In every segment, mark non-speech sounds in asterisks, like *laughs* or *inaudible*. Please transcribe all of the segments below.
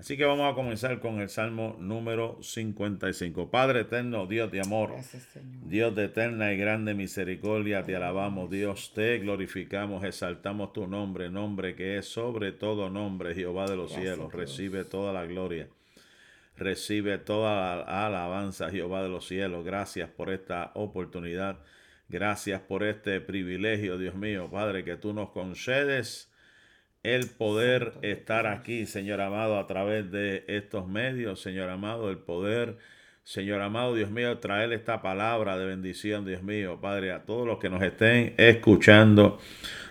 Así que vamos a comenzar con el Salmo número 55. Padre eterno, Dios de amor, Dios de eterna y grande misericordia, te alabamos, Dios, te glorificamos, exaltamos tu nombre, nombre que es sobre todo nombre, Jehová de los cielos. Recibe toda la gloria, recibe toda la alabanza, Jehová de los cielos. Gracias por esta oportunidad, gracias por este privilegio, Dios mío, Padre, que tú nos concedes el poder estar aquí, Señor amado, a través de estos medios, Señor amado, el poder, Señor amado, Dios mío, traer esta palabra de bendición, Dios mío, Padre, a todos los que nos estén escuchando,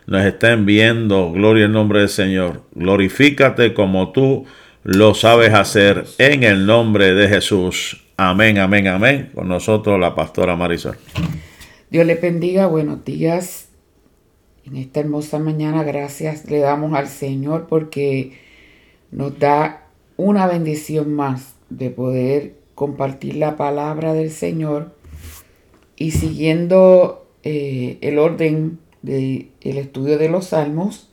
nos estén viendo, gloria al nombre del Señor. Glorifícate como tú lo sabes hacer en el nombre de Jesús. Amén, amén, amén. Con nosotros la pastora Marisol. Dios le bendiga, buenos días en esta hermosa mañana, gracias le damos al Señor porque nos da una bendición más de poder compartir la palabra del Señor y siguiendo eh, el orden del estudio de los salmos,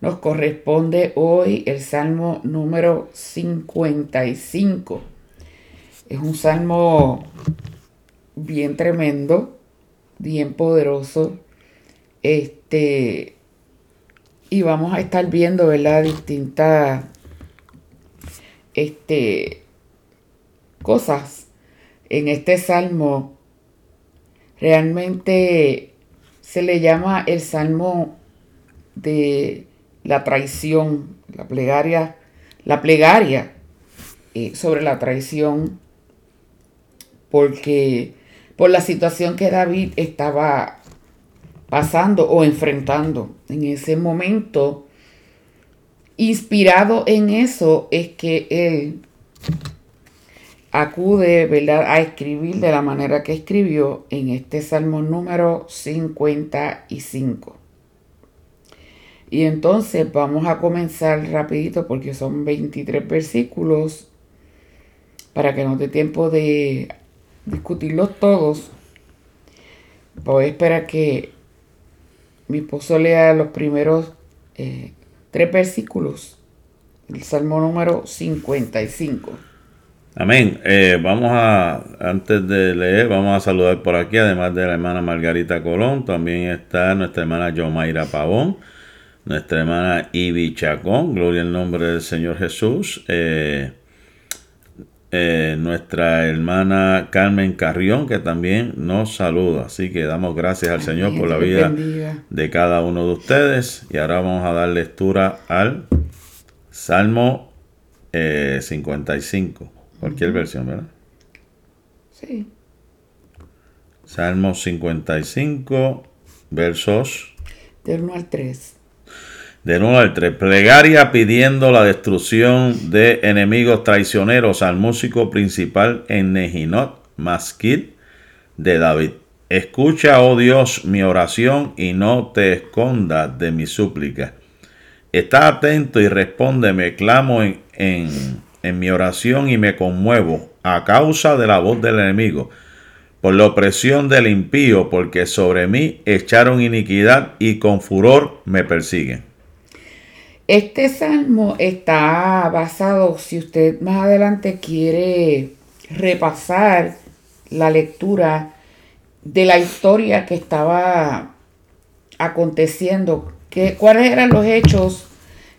nos corresponde hoy el salmo número 55. Es un salmo bien tremendo, bien poderoso, este, y vamos a estar viendo, ¿verdad? Distintas este, cosas en este salmo. Realmente se le llama el salmo de la traición, la plegaria, la plegaria eh, sobre la traición, porque por la situación que David estaba pasando o enfrentando en ese momento. Inspirado en eso es que él acude ¿verdad? a escribir de la manera que escribió en este Salmo número 55. Y entonces vamos a comenzar rapidito porque son 23 versículos para que no dé tiempo de discutirlos todos. Voy a esperar que mi esposo lea los primeros eh, tres versículos, el Salmo número 55. Amén. Eh, vamos a, antes de leer, vamos a saludar por aquí, además de la hermana Margarita Colón, también está nuestra hermana Yomaira Pavón, nuestra hermana Ibi Chacón, gloria al nombre del Señor Jesús. Eh, eh, nuestra hermana Carmen Carrión, que también nos saluda. Así que damos gracias al Señor por la vida de cada uno de ustedes. Y ahora vamos a dar lectura al Salmo 55, eh, cualquier versión, ¿verdad? Sí. Salmo 55, versos. Del 1 al 3. De nuevo al 3. Plegaria pidiendo la destrucción de enemigos traicioneros al músico principal en Nejinot, Masquid de David. Escucha, oh Dios, mi oración y no te escondas de mi súplica. Está atento y respóndeme, clamo en, en, en mi oración y me conmuevo a causa de la voz del enemigo, por la opresión del impío, porque sobre mí echaron iniquidad y con furor me persiguen. Este salmo está basado, si usted más adelante quiere repasar la lectura de la historia que estaba aconteciendo, que, cuáles eran los hechos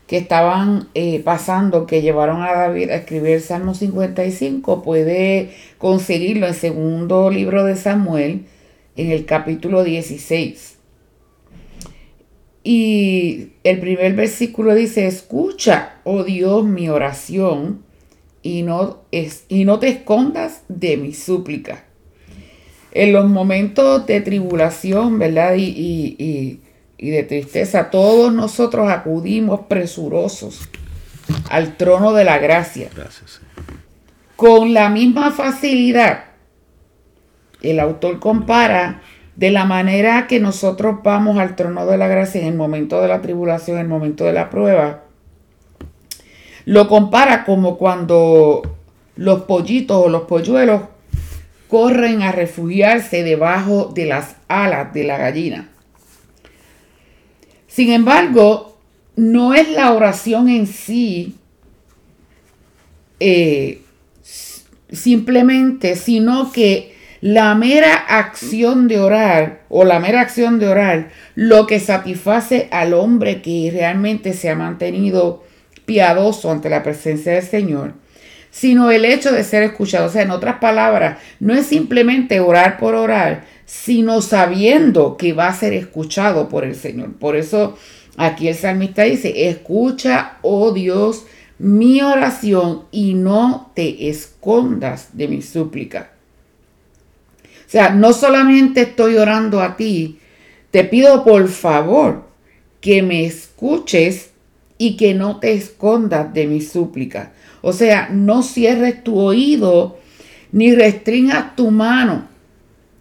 que estaban eh, pasando que llevaron a David a escribir el Salmo 55, puede conseguirlo en segundo libro de Samuel, en el capítulo 16. Y el primer versículo dice, escucha, oh Dios, mi oración y no, es, y no te escondas de mi súplica. En los momentos de tribulación, ¿verdad? Y, de tristeza, todos nosotros acudimos presurosos al trono de la gracia. Gracias. Con la misma facilidad, el autor compara de la manera que nosotros vamos al trono de la gracia en el momento de la tribulación, en el momento de la prueba, lo compara como cuando los pollitos o los polluelos corren a refugiarse debajo de las alas de la gallina. Sin embargo, no es la oración en sí eh, simplemente, sino que la mera acción de orar o la mera acción de orar, lo que satisface al hombre que realmente se ha mantenido piadoso ante la presencia del Señor, sino el hecho de ser escuchado. O sea, en otras palabras, no es simplemente orar por orar, sino sabiendo que va a ser escuchado por el Señor. Por eso aquí el salmista dice, escucha, oh Dios, mi oración y no te escondas de mi súplica. O sea, no solamente estoy orando a ti, te pido por favor que me escuches y que no te escondas de mi súplica. O sea, no cierres tu oído ni restringas tu mano.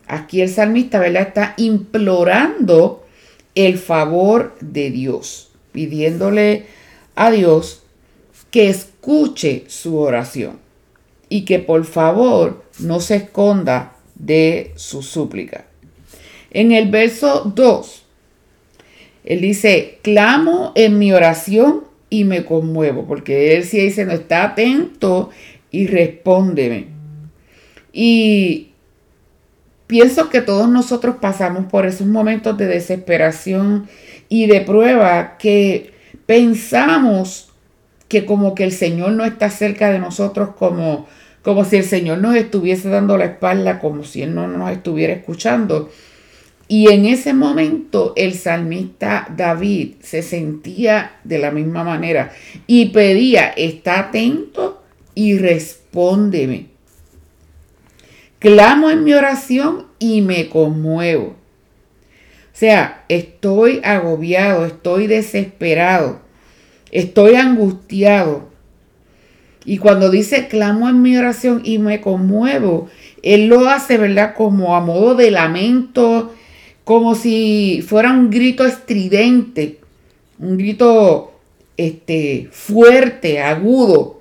Aquí el salmista, ¿verdad? Está implorando el favor de Dios, pidiéndole a Dios que escuche su oración y que por favor no se esconda de su súplica. En el verso 2, él dice, clamo en mi oración y me conmuevo, porque él sí dice, no está atento y respóndeme. Y pienso que todos nosotros pasamos por esos momentos de desesperación y de prueba que pensamos que como que el Señor no está cerca de nosotros como como si el Señor nos estuviese dando la espalda, como si Él no nos estuviera escuchando. Y en ese momento el salmista David se sentía de la misma manera y pedía, está atento y respóndeme. Clamo en mi oración y me conmuevo. O sea, estoy agobiado, estoy desesperado, estoy angustiado y cuando dice clamo en mi oración y me conmuevo, él lo hace, ¿verdad? Como a modo de lamento, como si fuera un grito estridente, un grito este, fuerte, agudo,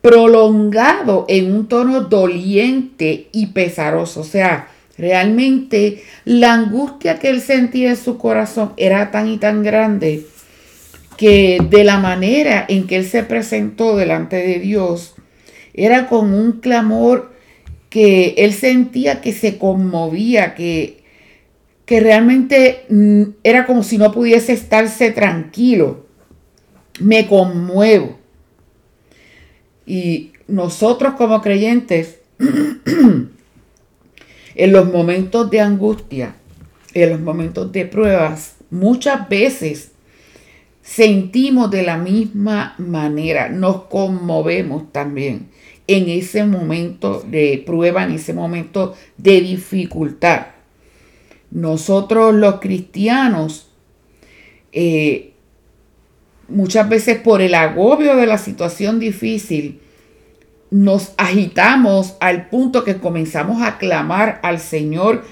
prolongado en un tono doliente y pesaroso. O sea, realmente la angustia que él sentía en su corazón era tan y tan grande que de la manera en que él se presentó delante de Dios, era con un clamor que él sentía que se conmovía, que, que realmente mm, era como si no pudiese estarse tranquilo. Me conmuevo. Y nosotros como creyentes, *clears throat* en los momentos de angustia, en los momentos de pruebas, muchas veces sentimos de la misma manera, nos conmovemos también en ese momento de prueba, en ese momento de dificultad. Nosotros los cristianos, eh, muchas veces por el agobio de la situación difícil, nos agitamos al punto que comenzamos a clamar al Señor,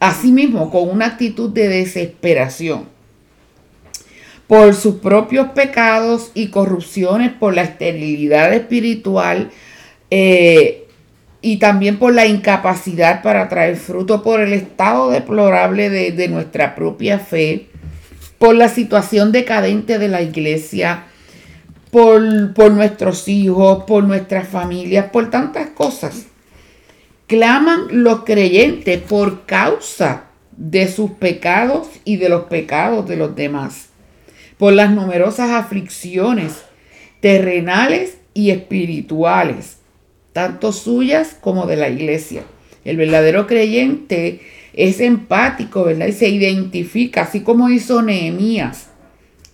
a sí mismo, con una actitud de desesperación por sus propios pecados y corrupciones, por la esterilidad espiritual eh, y también por la incapacidad para traer fruto, por el estado deplorable de, nuestra propia fe, por la situación decadente de la iglesia, por, por nuestros hijos, por nuestras familias, por tantas cosas. Claman los creyentes por causa de sus pecados y de los pecados de los demás por las numerosas aflicciones terrenales y espirituales, tanto suyas como de la iglesia. El verdadero creyente es empático, ¿verdad? Y se identifica, así como hizo Nehemías,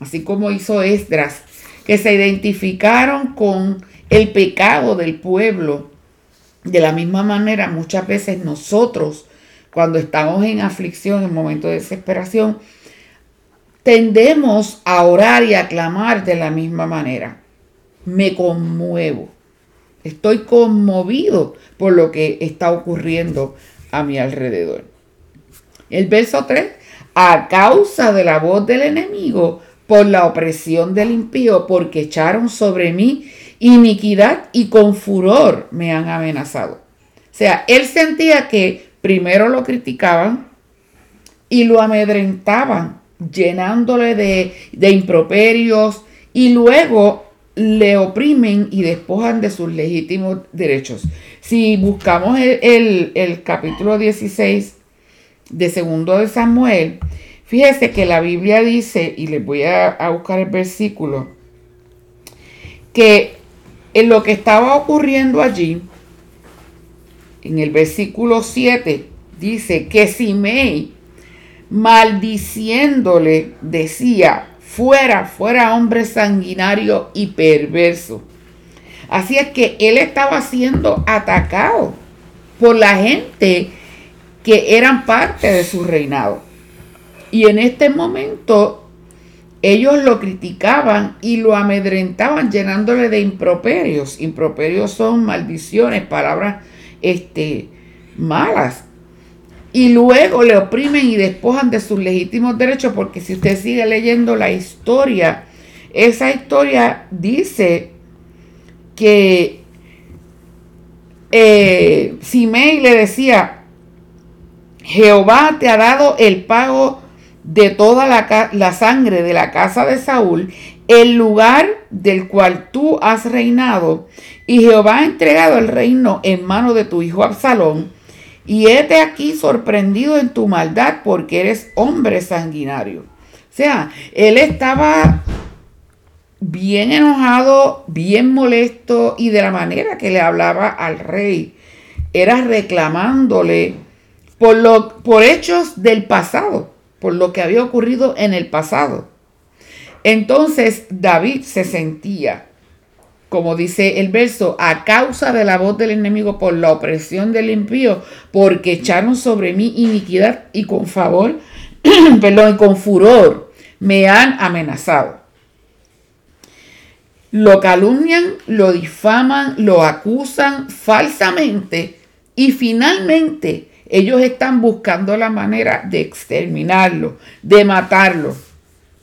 así como hizo Esdras, que se identificaron con el pecado del pueblo. De la misma manera, muchas veces nosotros, cuando estamos en aflicción, en momentos de desesperación, tendemos a orar y a clamar de la misma manera. Me conmuevo. Estoy conmovido por lo que está ocurriendo a mi alrededor. El verso 3, a causa de la voz del enemigo, por la opresión del impío, porque echaron sobre mí iniquidad y con furor me han amenazado. O sea, él sentía que primero lo criticaban y lo amedrentaban llenándole de, improperios y luego le oprimen y despojan de sus legítimos derechos. Si buscamos el, capítulo 16 de segundo de Samuel, fíjese que la Biblia dice, y les voy a, a buscar el versículo, que en lo que estaba ocurriendo allí, en el versículo 7, dice que Simei, maldiciéndole, decía, fuera, fuera hombre sanguinario y perverso. Así es que él estaba siendo atacado por la gente que eran parte de su reinado. Y en este momento ellos lo criticaban y lo amedrentaban llenándole de improperios. Improperios son maldiciones, palabras este, malas y luego le oprimen y despojan de sus legítimos derechos, porque si usted sigue leyendo la historia, esa historia dice que eh, Simei le decía, Jehová te ha dado el pago de toda la, la, sangre de la casa de Saúl, el lugar del cual tú has reinado, y Jehová ha entregado el reino en mano de tu hijo Absalón, y hete aquí sorprendido en tu maldad porque eres hombre sanguinario. O sea, él estaba bien enojado, bien molesto y de la manera que le hablaba al rey era reclamándole por, lo, por hechos del pasado, por lo que había ocurrido en el pasado. Entonces David se sentía como dice el verso, a causa de la voz del enemigo por la opresión del impío, porque echaron sobre mí iniquidad y con favor, *clears throat* perdón, y con furor me han amenazado. Lo calumnian, lo difaman, lo acusan falsamente y finalmente ellos están buscando la manera de exterminarlo, de matarlo,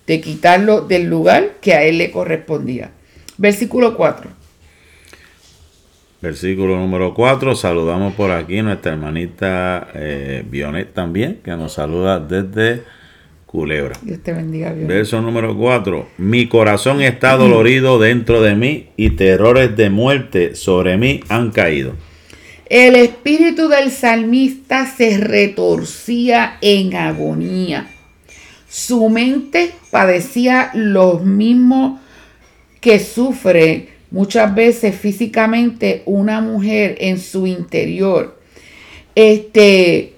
de quitarlo del lugar que a él le correspondía. Versículo 4. Versículo número 4. Saludamos por aquí nuestra hermanita eh, Bionet también, que nos saluda desde Culebra. Dios te bendiga, Verso número 4. Mi corazón está dolorido dentro de mí y terrores de muerte sobre mí han caído. El espíritu del salmista se retorcía en agonía. Su mente padecía los mismos que sufre muchas veces físicamente una mujer en su interior. Este.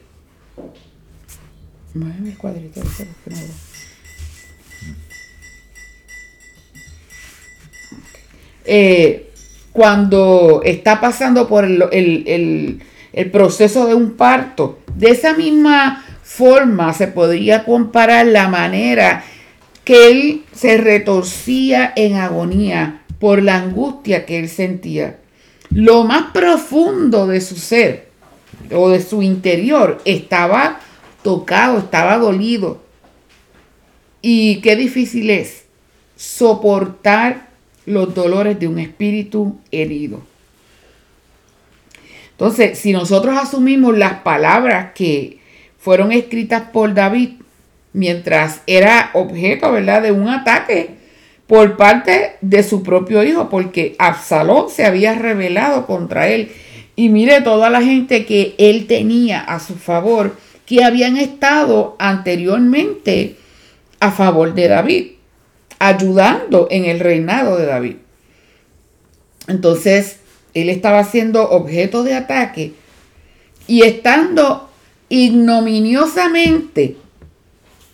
Eh, cuando está pasando por el, el proceso de un parto, de esa misma forma se podría comparar la manera que él se retorcía en agonía por la angustia que él sentía. Lo más profundo de su ser o de su interior estaba tocado, estaba dolido. Y qué difícil es soportar los dolores de un espíritu herido. Entonces, si nosotros asumimos las palabras que fueron escritas por David mientras era objeto, ¿verdad?, de un ataque por parte de su propio hijo, porque Absalón se había rebelado contra él. Y mire toda la gente que él tenía a su favor, que habían estado anteriormente a favor de David, ayudando en el reinado de David. Entonces, él estaba siendo objeto de ataque y estando ignominiosamente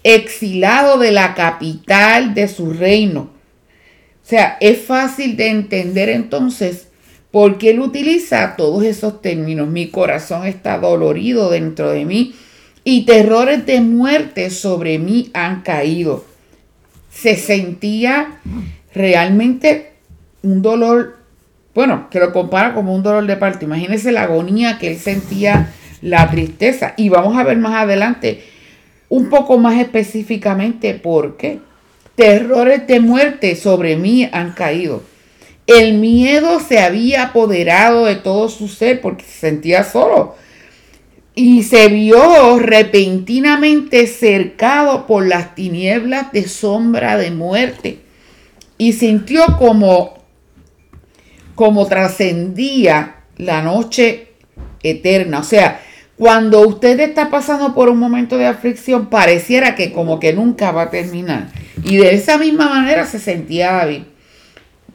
exilado de la capital de su reino. O sea, es fácil de entender entonces por qué él utiliza todos esos términos. Mi corazón está dolorido dentro de mí y terrores de muerte sobre mí han caído. Se sentía realmente un dolor, bueno, que lo compara como un dolor de parto. Imagínense la agonía que él sentía, la tristeza. Y vamos a ver más adelante un poco más específicamente por qué. Terrores de muerte sobre mí han caído. El miedo se había apoderado de todo su ser porque se sentía solo. Y se vio repentinamente cercado por las tinieblas de sombra de muerte. Y sintió como como trascendía la noche eterna. O sea, cuando usted está pasando por un momento de aflicción, pareciera que como que nunca va a terminar. Y de esa misma manera se sentía David.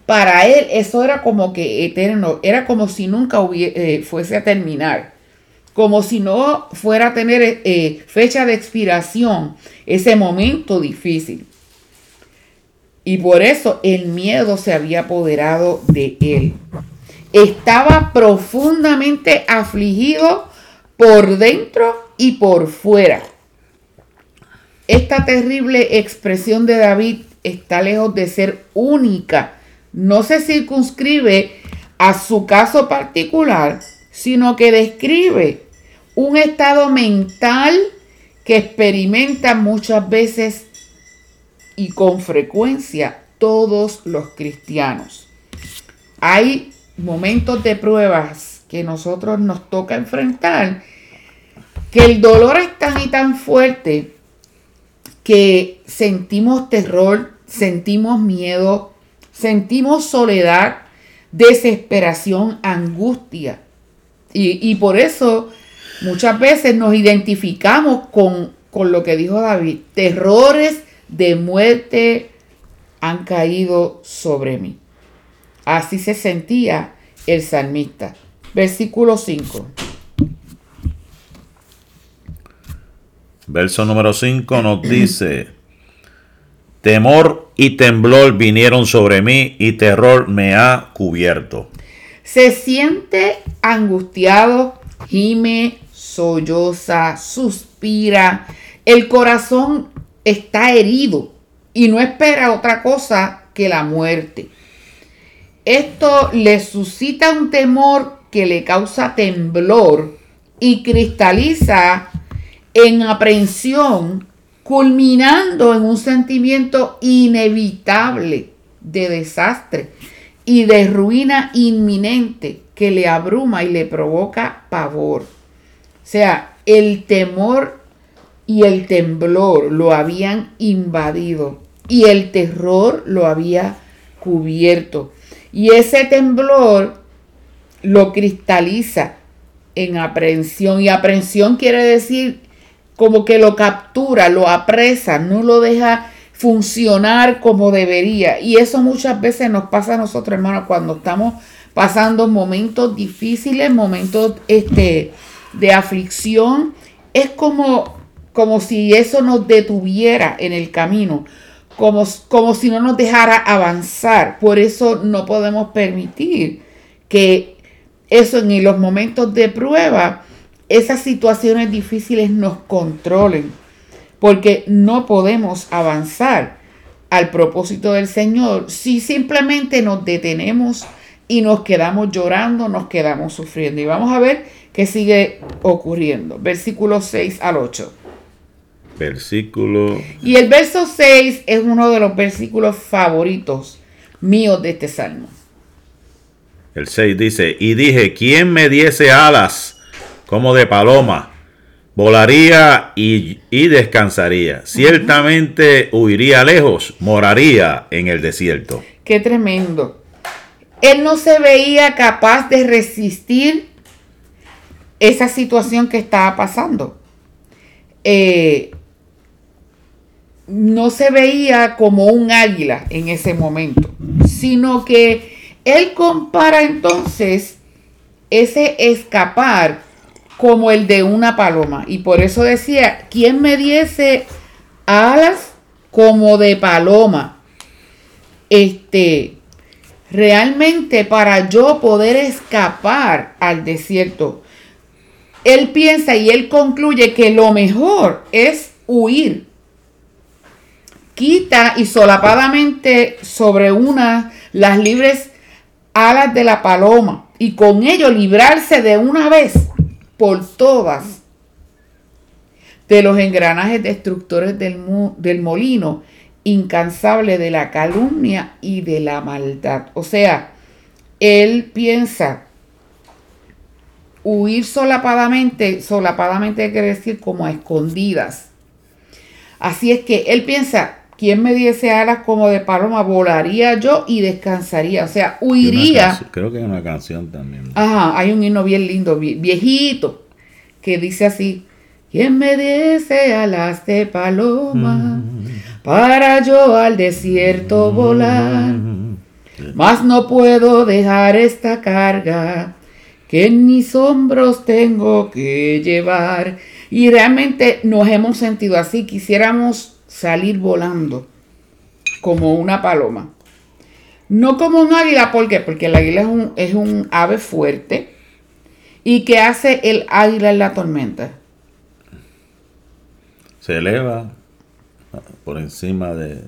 Para él eso era como que eterno, era como si nunca eh, fuese a terminar como si no fuera a tener eh, fecha de expiración ese momento difícil. Y por eso el miedo se había apoderado de él. Estaba profundamente afligido por dentro y por fuera. Esta terrible expresión de David está lejos de ser única. No se circunscribe a su caso particular, sino que describe un estado mental que experimenta muchas veces y con frecuencia todos los cristianos. Hay momentos de pruebas que nosotros nos toca enfrentar, que el dolor es tan y tan fuerte que sentimos terror, sentimos miedo, sentimos soledad, desesperación, angustia. Y, por eso Muchas veces nos identificamos con, lo que dijo David. Terrores de muerte han caído sobre mí. Así se sentía el salmista. Versículo 5. Verso número 5 nos dice, temor y temblor vinieron sobre mí y terror me ha cubierto. Se siente angustiado, gime, solloza, suspira, el corazón está herido y no espera otra cosa que la muerte. Esto le suscita un temor que le causa temblor y cristaliza en aprehensión, culminando en un sentimiento inevitable de desastre y de ruina inminente que le abruma y le provoca pavor. O sea, el temor y el temblor lo habían invadido y el terror lo había cubierto. Y ese temblor lo cristaliza en aprehensión. Y aprehensión quiere decir como que lo captura, lo apresa, no lo deja funcionar como debería. Y eso muchas veces nos pasa a nosotros, hermanos, cuando estamos pasando momentos difíciles, momentos este, de aflicción, es como, como si eso nos detuviera en el camino, como, como si no nos dejara avanzar. Por eso no podemos permitir que eso en los momentos de prueba, esas situaciones difíciles nos controlen, porque no podemos avanzar al propósito del Señor si simplemente nos detenemos y nos quedamos llorando, nos quedamos sufriendo. Y vamos a ver qué sigue ocurriendo. Versículo 6 al 8. Versículo. Y el verso 6 es uno de los versículos favoritos míos de este salmo. El 6 dice, y dije, ¿quién me diese alas como de paloma? Volaría y, y descansaría. Ciertamente huiría lejos, moraría en el desierto. Qué tremendo. Él no se veía capaz de resistir esa situación que estaba pasando. Eh, no se veía como un águila en ese momento, sino que él compara entonces ese escapar como el de una paloma. Y por eso decía, ¿quién me diese alas como de paloma? Este, realmente para yo poder escapar al desierto, él piensa y él concluye que lo mejor es huir. Quita y solapadamente sobre una las libres alas de la paloma y con ello librarse de una vez por todas de los engranajes destructores del, del molino incansable de la calumnia y de la maldad. O sea, él piensa Huir solapadamente, solapadamente quiere decir como a escondidas. Así es que él piensa, ¿quién me diese alas como de paloma? Volaría yo y descansaría. O sea, huiría. Creo que hay una canción también. Ajá, hay un himno bien lindo, viejito, que dice así. ¿Quién me diese alas de paloma mm. para yo al desierto volar? Mm. Mas no puedo dejar esta carga que en mis hombros tengo que llevar. Y realmente nos hemos sentido así, quisiéramos salir volando como una paloma. No como un águila, ¿por qué? Porque el águila es un, es un ave fuerte. ¿Y qué hace el águila en la tormenta? Se eleva por encima de,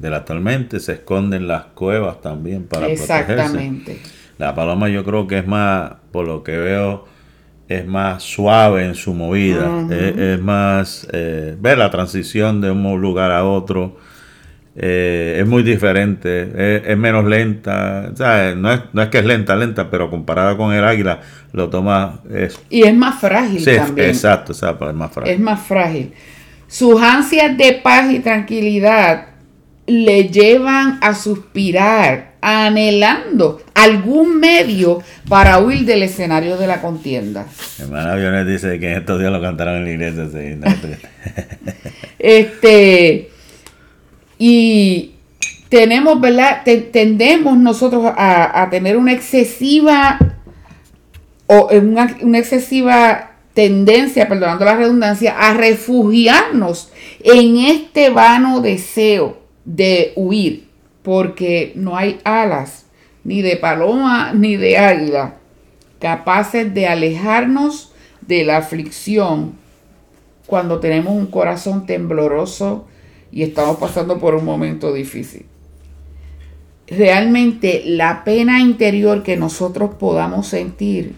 la tormenta, se esconde en las cuevas también para Exactamente. La paloma yo creo que es más, por lo que veo, es más suave en su movida, es, más eh, ver la transición de un lugar a otro. Eh, es muy diferente, es, menos lenta, No, es, que es lenta, lenta, pero comparada con el águila, lo toma... Es, y es más frágil también. Exacto, es más frágil. Es más frágil. Sus ansias de paz y tranquilidad le llevan a suspirar, anhelando algún medio para huir del escenario de la contienda. Hermana Violet dice que en estos días lo cantaron en la iglesia. *laughs* este, y tenemos, ¿verdad? tendemos nosotros a, tener una excesiva o una, una excesiva tendencia, perdonando la redundancia, a refugiarnos en este vano deseo de huir, porque no hay alas ni de paloma ni de águila capaces de alejarnos de la aflicción cuando tenemos un corazón tembloroso y estamos pasando por un momento difícil. Realmente la pena interior que nosotros podamos sentir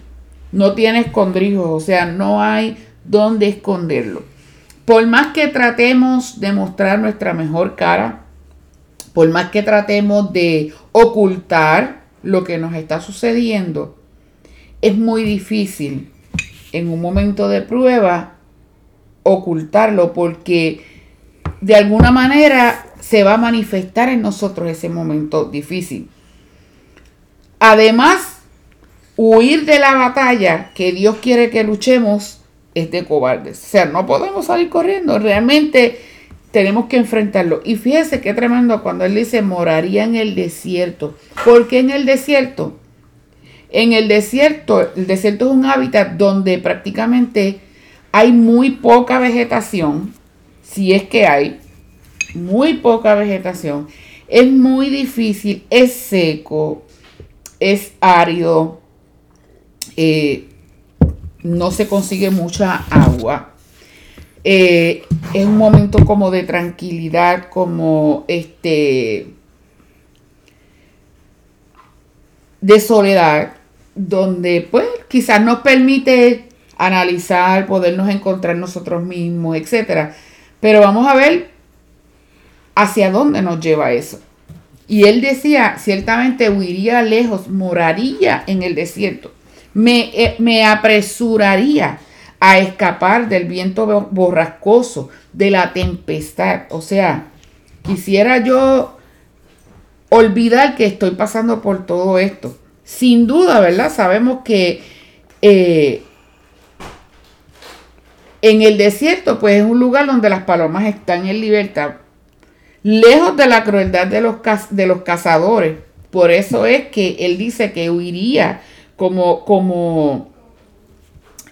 no tiene escondrijos, o sea, no hay dónde esconderlo. Por más que tratemos de mostrar nuestra mejor cara, por más que tratemos de ocultar lo que nos está sucediendo, es muy difícil en un momento de prueba ocultarlo porque de alguna manera se va a manifestar en nosotros ese momento difícil. Además, huir de la batalla que Dios quiere que luchemos es de cobardes. O sea, no podemos salir corriendo. Realmente tenemos que enfrentarlo. Y fíjese qué tremendo cuando él dice moraría en el desierto. ¿Por qué en el desierto? En el desierto, el desierto es un hábitat donde prácticamente hay muy poca vegetación, si es que hay, muy poca vegetación. Es muy difícil, es seco, es árido, eh, no se consigue mucha agua. Eh, es un momento como de tranquilidad, como este de soledad, donde pues quizás nos permite analizar, podernos encontrar nosotros mismos, etcétera. Pero vamos a ver hacia dónde nos lleva eso. Y él decía, ciertamente huiría lejos, moraría en el desierto. Me, eh, me apresuraría a escapar del viento borrascoso, de la tempestad. O sea, quisiera yo olvidar que estoy pasando por todo esto. Sin duda, ¿verdad? Sabemos que eh, en el desierto, pues es un lugar donde las palomas están en libertad, lejos de la crueldad de los, de los cazadores. Por eso es que él dice que huiría como, como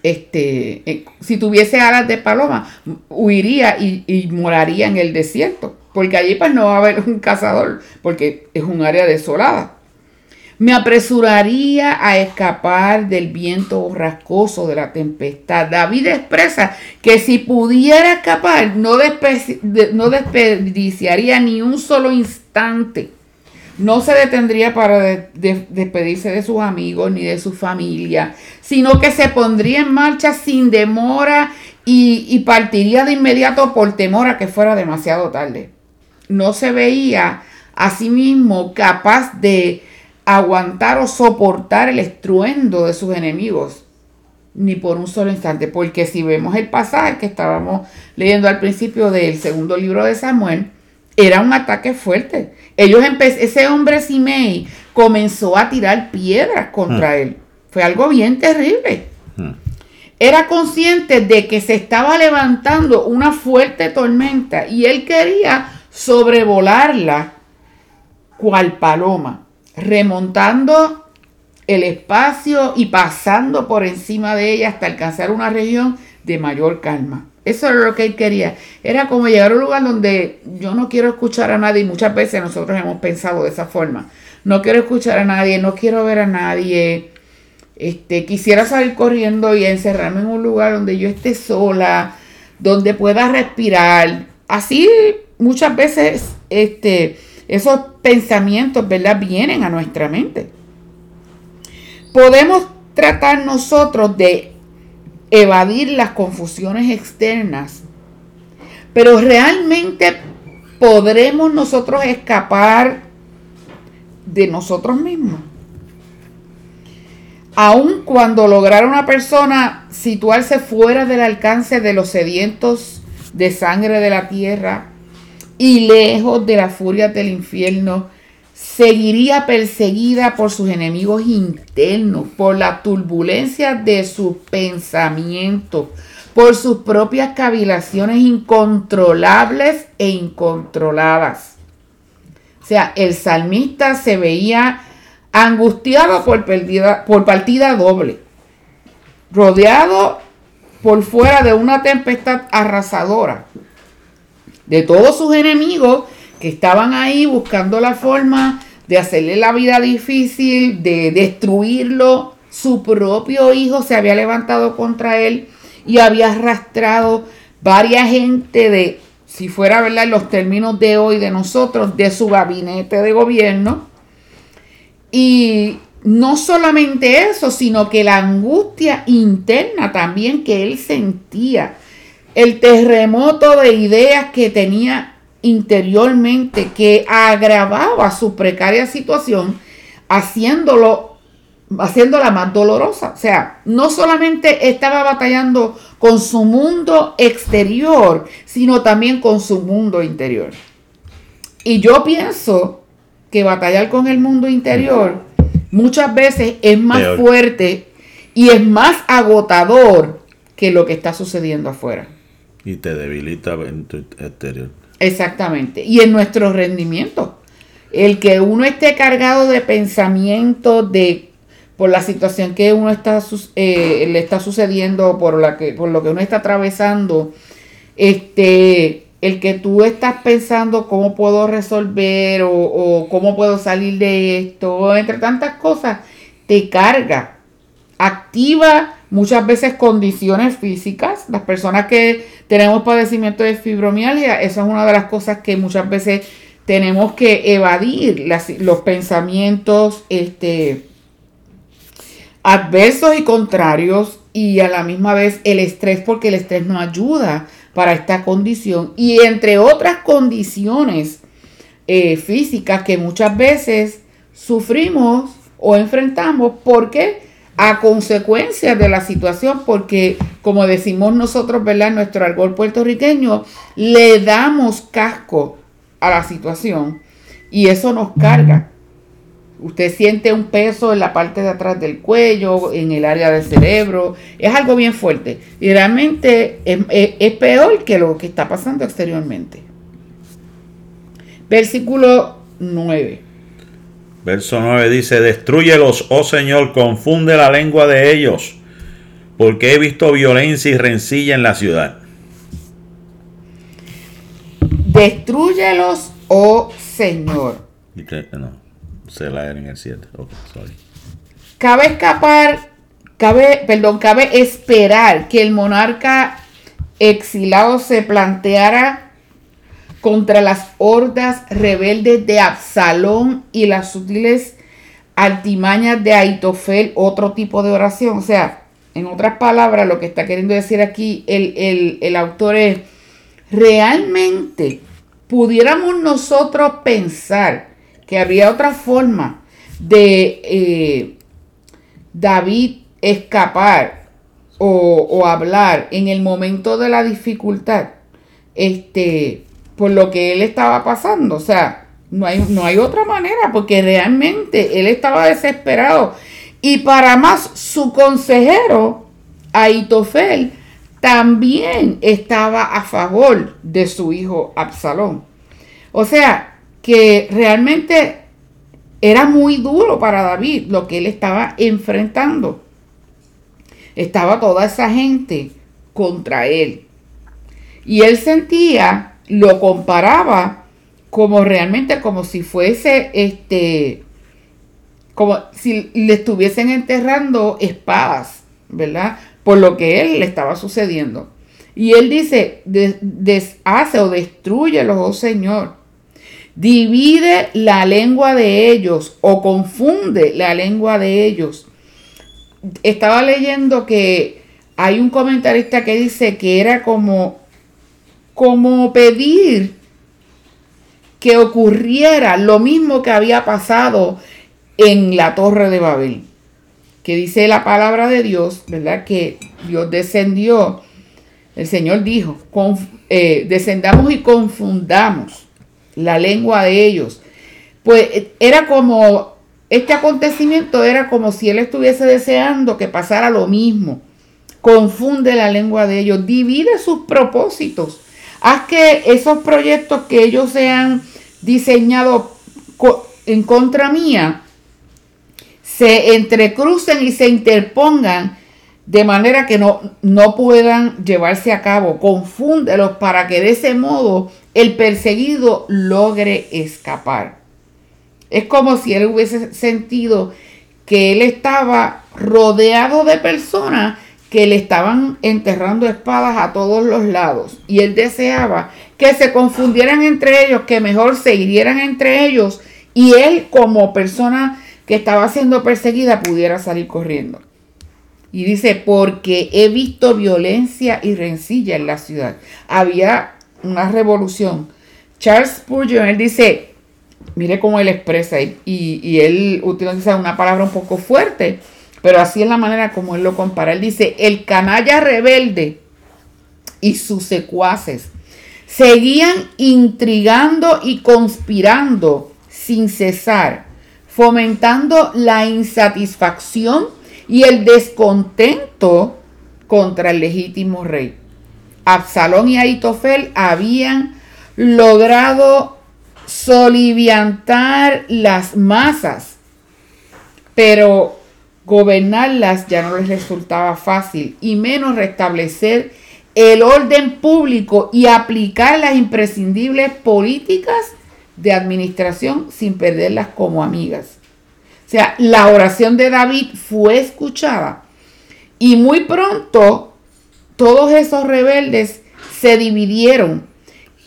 este, eh, si tuviese alas de paloma, huiría y, moraría en el desierto, porque allí pues no va a haber un cazador, porque es un área desolada. Me apresuraría a escapar del viento borrascoso de la tempestad. David expresa que si pudiera escapar, no, no desperdiciaría ni un solo instante no se detendría para despedirse de sus amigos ni de su familia, sino que se pondría en marcha sin demora y, partiría de inmediato por temor a que fuera demasiado tarde. No se veía a sí mismo capaz de aguantar o soportar el estruendo de sus enemigos, ni por un solo instante, porque si vemos el pasaje que estábamos leyendo al principio del segundo libro de Samuel, era un ataque fuerte. Ellos ese hombre Simei comenzó a tirar piedras contra hmm. él. Fue algo bien terrible. Hmm. Era consciente de que se estaba levantando una fuerte tormenta y él quería sobrevolarla cual paloma, remontando el espacio y pasando por encima de ella hasta alcanzar una región de mayor calma. Eso era lo que él quería. Era como llegar a un lugar donde yo no quiero escuchar a nadie. Muchas veces nosotros hemos pensado de esa forma. No quiero escuchar a nadie, no quiero ver a nadie. Este, quisiera salir corriendo y encerrarme en un lugar donde yo esté sola, donde pueda respirar. Así muchas veces este, esos pensamientos, ¿verdad? Vienen a nuestra mente. Podemos tratar nosotros de evadir las confusiones externas. Pero realmente podremos nosotros escapar de nosotros mismos. Aun cuando lograr una persona situarse fuera del alcance de los sedientos de sangre de la tierra y lejos de la furia del infierno, seguiría perseguida por sus enemigos internos, por la turbulencia de sus pensamientos, por sus propias cavilaciones incontrolables e incontroladas. O sea, el salmista se veía angustiado por, por partida doble, rodeado por fuera de una tempestad arrasadora de todos sus enemigos que estaban ahí buscando la forma de hacerle la vida difícil, de destruirlo. Su propio hijo se había levantado contra él y había arrastrado varias gente de, si fuera verdad, los términos de hoy de nosotros, de su gabinete de gobierno. Y no solamente eso, sino que la angustia interna también que él sentía, el terremoto de ideas que tenía interiormente que agravaba su precaria situación, haciéndolo, haciéndola más dolorosa. O sea, no solamente estaba batallando con su mundo exterior, sino también con su mundo interior. Y yo pienso que batallar con el mundo interior muchas veces es más fuerte y es más agotador que lo que está sucediendo afuera. Y te debilita en tu exterior. Exactamente. Y en nuestro rendimiento. El que uno esté cargado de pensamientos de por la situación que uno está eh, le está sucediendo, por la que, por lo que uno está atravesando, este, el que tú estás pensando cómo puedo resolver o, o cómo puedo salir de esto, entre tantas cosas, te carga, activa muchas veces condiciones físicas. Las personas que tenemos padecimiento de fibromialgia, esa es una de las cosas que muchas veces tenemos que evadir, los pensamientos este, adversos y contrarios y a la misma vez el estrés, porque el estrés no ayuda para esta condición y entre otras condiciones eh, físicas que muchas veces sufrimos o enfrentamos porque a consecuencia de la situación, porque como decimos nosotros, ¿verdad? Nuestro argol puertorriqueño, le damos casco a la situación y eso nos carga. Usted siente un peso en la parte de atrás del cuello, en el área del cerebro. Es algo bien fuerte. Y realmente es, es peor que lo que está pasando exteriormente. Versículo 9. Verso 9 dice, destruyelos, oh Señor, confunde la lengua de ellos, porque he visto violencia y rencilla en la ciudad. Destruyelos, oh Señor. No, se la en el 7. Cabe escapar, cabe, perdón, cabe esperar que el monarca exilado se planteara contra las hordas rebeldes de Absalón y las sutiles altimañas de Aitofel, otro tipo de oración. O sea, en otras palabras, lo que está queriendo decir aquí el, autor es, realmente pudiéramos nosotros pensar que habría otra forma de eh, David escapar o, o hablar en el momento de la dificultad. Este, por lo que él estaba pasando. O sea, no hay, no hay otra manera, porque realmente él estaba desesperado. Y para más, su consejero, Aitofel, también estaba a favor de su hijo Absalón. O sea, que realmente era muy duro para David lo que él estaba enfrentando. Estaba toda esa gente contra él. Y él sentía, lo comparaba como realmente como si fuese este como si le estuviesen enterrando espadas, ¿verdad? Por lo que él le estaba sucediendo. Y él dice, deshace o destruye los oh Señor. Divide la lengua de ellos o confunde la lengua de ellos. Estaba leyendo que hay un comentarista que dice que era como, como pedir que ocurriera lo mismo que había pasado en la torre de Babel. Que dice la palabra de Dios, ¿verdad? Que Dios descendió. El Señor dijo, eh, descendamos y confundamos la lengua de ellos. Pues eh, era como, este acontecimiento era como si Él estuviese deseando que pasara lo mismo. Confunde la lengua de ellos, divide sus propósitos. Haz que esos proyectos que ellos sean diseñado en contra mía se entrecrucen y se interpongan de manera que no, no puedan llevarse a cabo. Confúndelos para que de ese modo el perseguido logre escapar. Es como si él hubiese sentido que él estaba rodeado de personas que le estaban enterrando espadas a todos los lados. Y él deseaba que se confundieran entre ellos, que mejor se hirieran entre ellos y él como persona que estaba siendo perseguida pudiera salir corriendo. Y dice, porque he visto violencia y rencilla en la ciudad. Había una revolución. Charles Spurgeon, él dice, mire cómo él expresa y, y él utiliza una palabra un poco fuerte, pero así es la manera como él lo compara. Él dice, el canalla rebelde y sus secuaces seguían intrigando y conspirando sin cesar, fomentando la insatisfacción y el descontento contra el legítimo rey. Absalón y Aitofel habían logrado soliviantar las masas, pero gobernarlas ya no les resultaba fácil y menos restablecer el orden público y aplicar las imprescindibles políticas de administración sin perderlas como amigas. O sea, la oración de David fue escuchada y muy pronto todos esos rebeldes se dividieron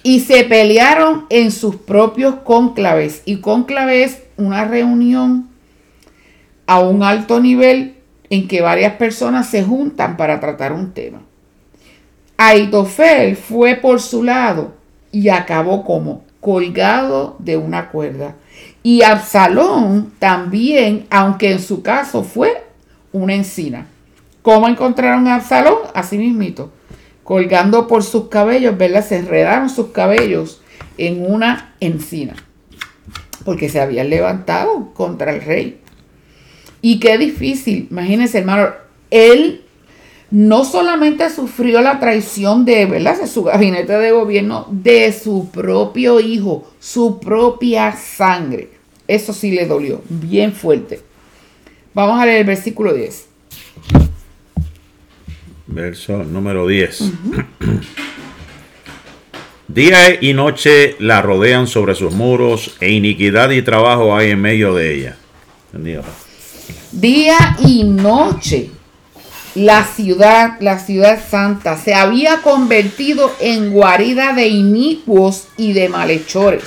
y se pelearon en sus propios cónclaves. Y cónclave es una reunión a un alto nivel en que varias personas se juntan para tratar un tema. Aitofel fue por su lado y acabó como colgado de una cuerda. Y Absalón también, aunque en su caso fue una encina. ¿Cómo encontraron a Absalón? Así mismito, colgando por sus cabellos, ¿verdad? Se enredaron sus cabellos en una encina, porque se habían levantado contra el rey. Y qué difícil, imagínense hermano, él no solamente sufrió la traición de, ¿verdad? de su gabinete de gobierno, de su propio hijo, su propia sangre. Eso sí le dolió, bien fuerte. Vamos a leer el versículo 10. Verso número 10. *clears throat* Día y noche la rodean sobre sus muros e iniquidad y trabajo hay en medio de ella. Día y noche la ciudad, la ciudad santa, se había convertido en guarida de inicuos y de malhechores.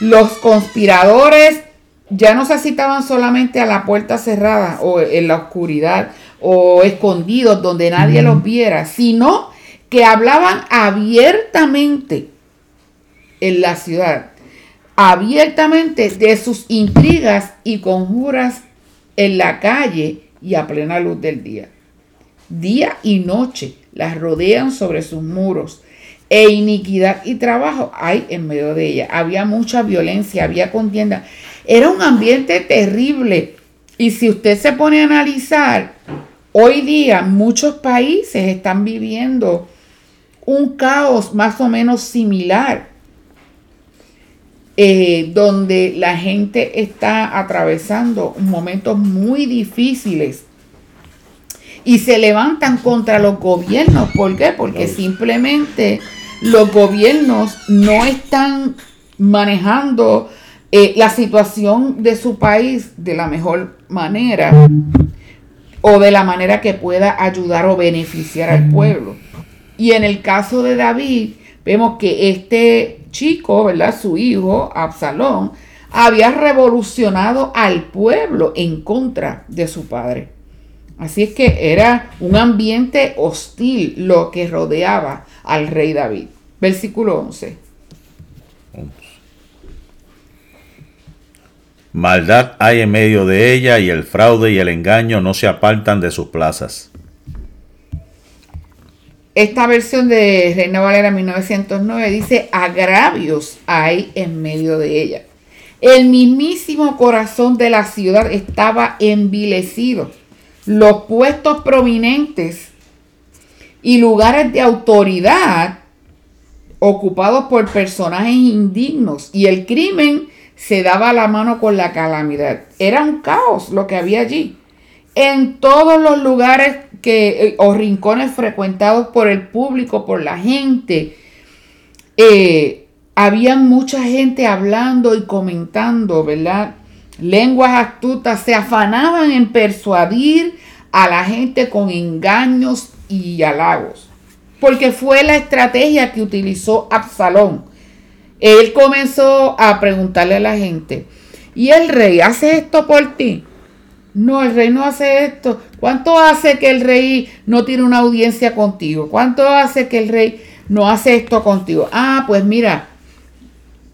Los conspiradores ya no se citaban solamente a la puerta cerrada o en la oscuridad o escondidos donde nadie los viera, sino que hablaban abiertamente en la ciudad, abiertamente de sus intrigas y conjuras en la calle y a plena luz del día. Día y noche las rodean sobre sus muros e iniquidad y trabajo hay en medio de ella. Había mucha violencia, había contienda. Era un ambiente terrible. Y si usted se pone a analizar, hoy día muchos países están viviendo un caos más o menos similar, eh, donde la gente está atravesando momentos muy difíciles y se levantan contra los gobiernos. ¿Por qué? Porque simplemente los gobiernos no están manejando eh, la situación de su país de la mejor manera o de la manera que pueda ayudar o beneficiar al pueblo. Y en el caso de David, vemos que este chico, ¿verdad? Su hijo, Absalón, había revolucionado al pueblo en contra de su padre. Así es que era un ambiente hostil lo que rodeaba al rey David. Versículo 11. Maldad hay en medio de ella y el fraude y el engaño no se apartan de sus plazas. Esta versión de Reina Valera 1909 dice agravios hay en medio de ella. El mismísimo corazón de la ciudad estaba envilecido. Los puestos prominentes y lugares de autoridad ocupados por personajes indignos y el crimen se daba la mano con la calamidad. Era un caos lo que había allí. En todos los lugares que, eh, o rincones frecuentados por el público, por la gente, eh, había mucha gente hablando y comentando, ¿verdad? Lenguas astutas se afanaban en persuadir a la gente con engaños y halagos. Porque fue la estrategia que utilizó Absalón él comenzó a preguntarle a la gente, ¿y el rey hace esto por ti? No, el rey no hace esto. ¿Cuánto hace que el rey no tiene una audiencia contigo? ¿Cuánto hace que el rey no hace esto contigo? Ah, pues mira,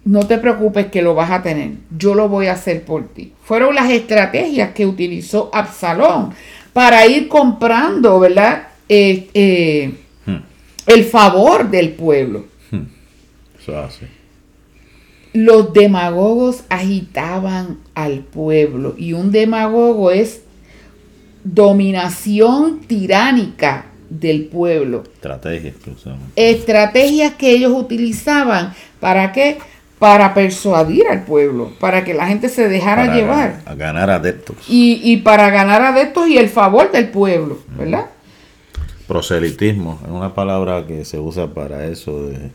no te preocupes que lo vas a tener. Yo lo voy a hacer por ti. Fueron las estrategias que utilizó Absalón para ir comprando, ¿verdad? Eh, eh, hmm. El favor del pueblo. Hmm. Eso hace los demagogos agitaban al pueblo y un demagogo es dominación tiránica del pueblo. Estrategias Estrategias que ellos utilizaban. ¿Para qué? Para persuadir al pueblo, para que la gente se dejara llevar. A ganar adeptos. Y, y, para ganar adeptos y el favor del pueblo, ¿verdad? Proselitismo, es una palabra que se usa para eso de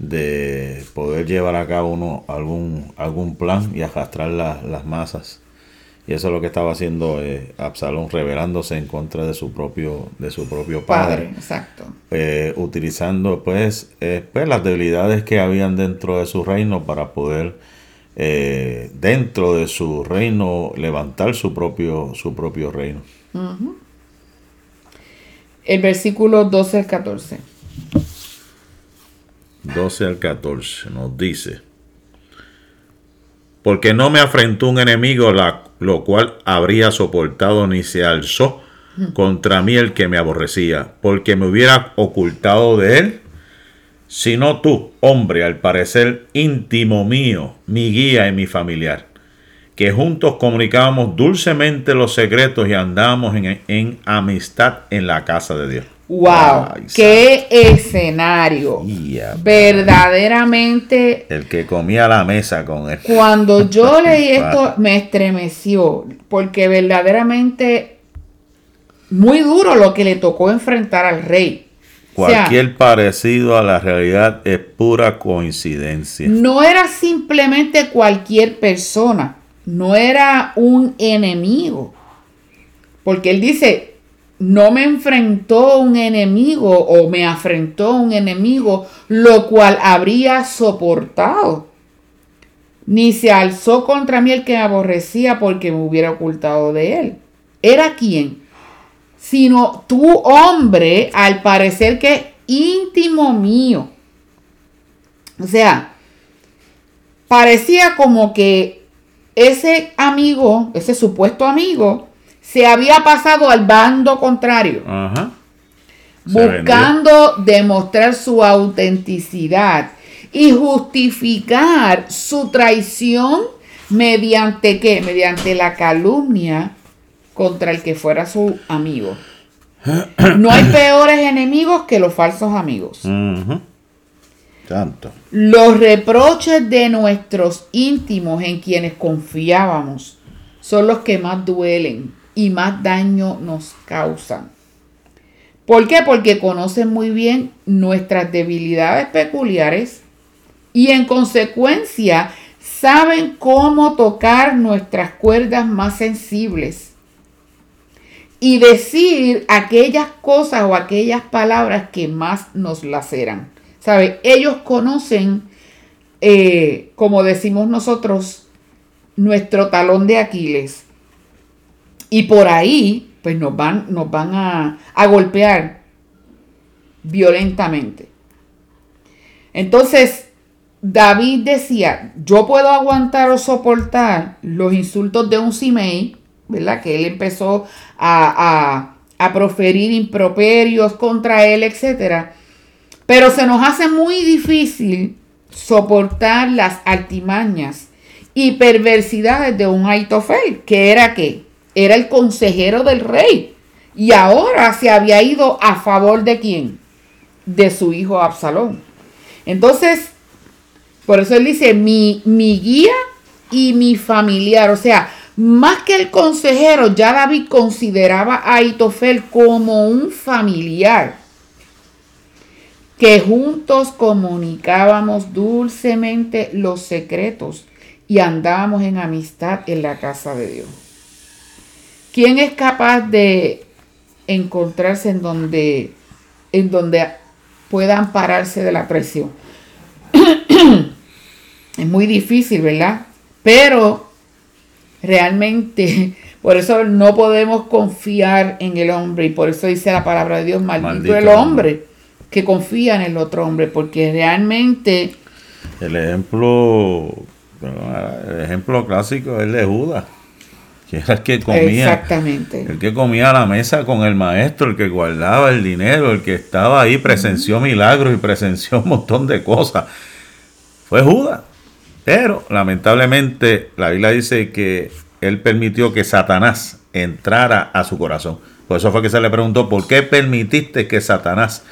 de poder llevar a cabo uno algún, algún plan y arrastrar las masas. Y eso es lo que estaba haciendo eh, Absalón, rebelándose en contra de su propio, de su propio padre. exacto. Eh, utilizando pues, eh, pues, las debilidades que habían dentro de su reino para poder dentro de su reino levantar su propio, su propio reino. El versículo 12 al 14. 12 al 14 nos dice, porque no me afrentó un enemigo la, lo cual habría soportado ni se alzó contra mí el que me aborrecía, porque me hubiera ocultado de él, sino tú, hombre, al parecer íntimo mío, mi guía y mi familiar, que juntos comunicábamos dulcemente los secretos y andábamos en, en amistad en la casa de Dios. Wow, qué escenario. Verdaderamente. El que comía la mesa con él. Cuando *laughs* yo leí esto me estremeció, porque verdaderamente muy duro lo que le tocó enfrentar al rey. Cualquier parecido a la realidad es pura coincidencia. No era simplemente cualquier persona, no era un enemigo. Porque él dice, no me enfrentó un enemigo o me afrentó un enemigo, lo cual habría soportado. Ni se alzó contra mí el que me aborrecía porque me hubiera ocultado de él. ¿Era quién? Sino tu hombre, al parecer que íntimo mío. O sea, parecía como que ese amigo, ese supuesto amigo, se había pasado al bando contrario. buscando demostrar su autenticidad y justificar su traición mediante qué? Mediante la calumnia contra el que fuera su amigo. No hay *clears throat* peores enemigos que los falsos amigos. Tanto. Los reproches de nuestros íntimos en quienes confiábamos son los que más duelen y más daño nos causan. ¿Por qué? Porque conocen muy bien nuestras debilidades peculiares y en consecuencia saben cómo tocar nuestras cuerdas más sensibles y decir aquellas cosas o aquellas palabras que más nos laceran. ¿Sabe? Ellos conocen, eh, como decimos nosotros, nuestro talón de Aquiles. Y por ahí, pues nos van, nos van a, a golpear violentamente. Entonces, David decía, yo puedo aguantar o soportar los insultos de un Simei, ¿verdad? Que él empezó a, a, proferir improperios contra él, etc. Pero se nos hace muy difícil soportar las altimañas y perversidades de un Aitofel, que era que era el consejero del rey. Y ahora se había ido a favor de quién? De su hijo Absalón. Entonces, por eso él dice, mi, mi guía y mi familiar. O sea, más que el consejero, ya David consideraba a Aitofel como un familiar. Que juntos comunicábamos dulcemente los secretos y andábamos en amistad en la casa de Dios. ¿Quién es capaz de encontrarse en donde, en donde pueda ampararse de la presión? *clears throat* Es muy difícil, ¿verdad? Pero realmente, *laughs* por eso no podemos confiar en el hombre y por eso dice la palabra de Dios, maldito, el hombre que confía en el otro hombre, porque realmente... El ejemplo, el ejemplo clásico es el de Judas, que era el que comía. Exactamente. El que comía a la mesa con el maestro, el que guardaba el dinero, el que estaba ahí, presenció milagros y presenció un montón de cosas. Fue Judas. Pero lamentablemente la Biblia dice que él permitió que Satanás entrara a su corazón. Por eso fue que se le preguntó, ¿por qué permitiste que Satanás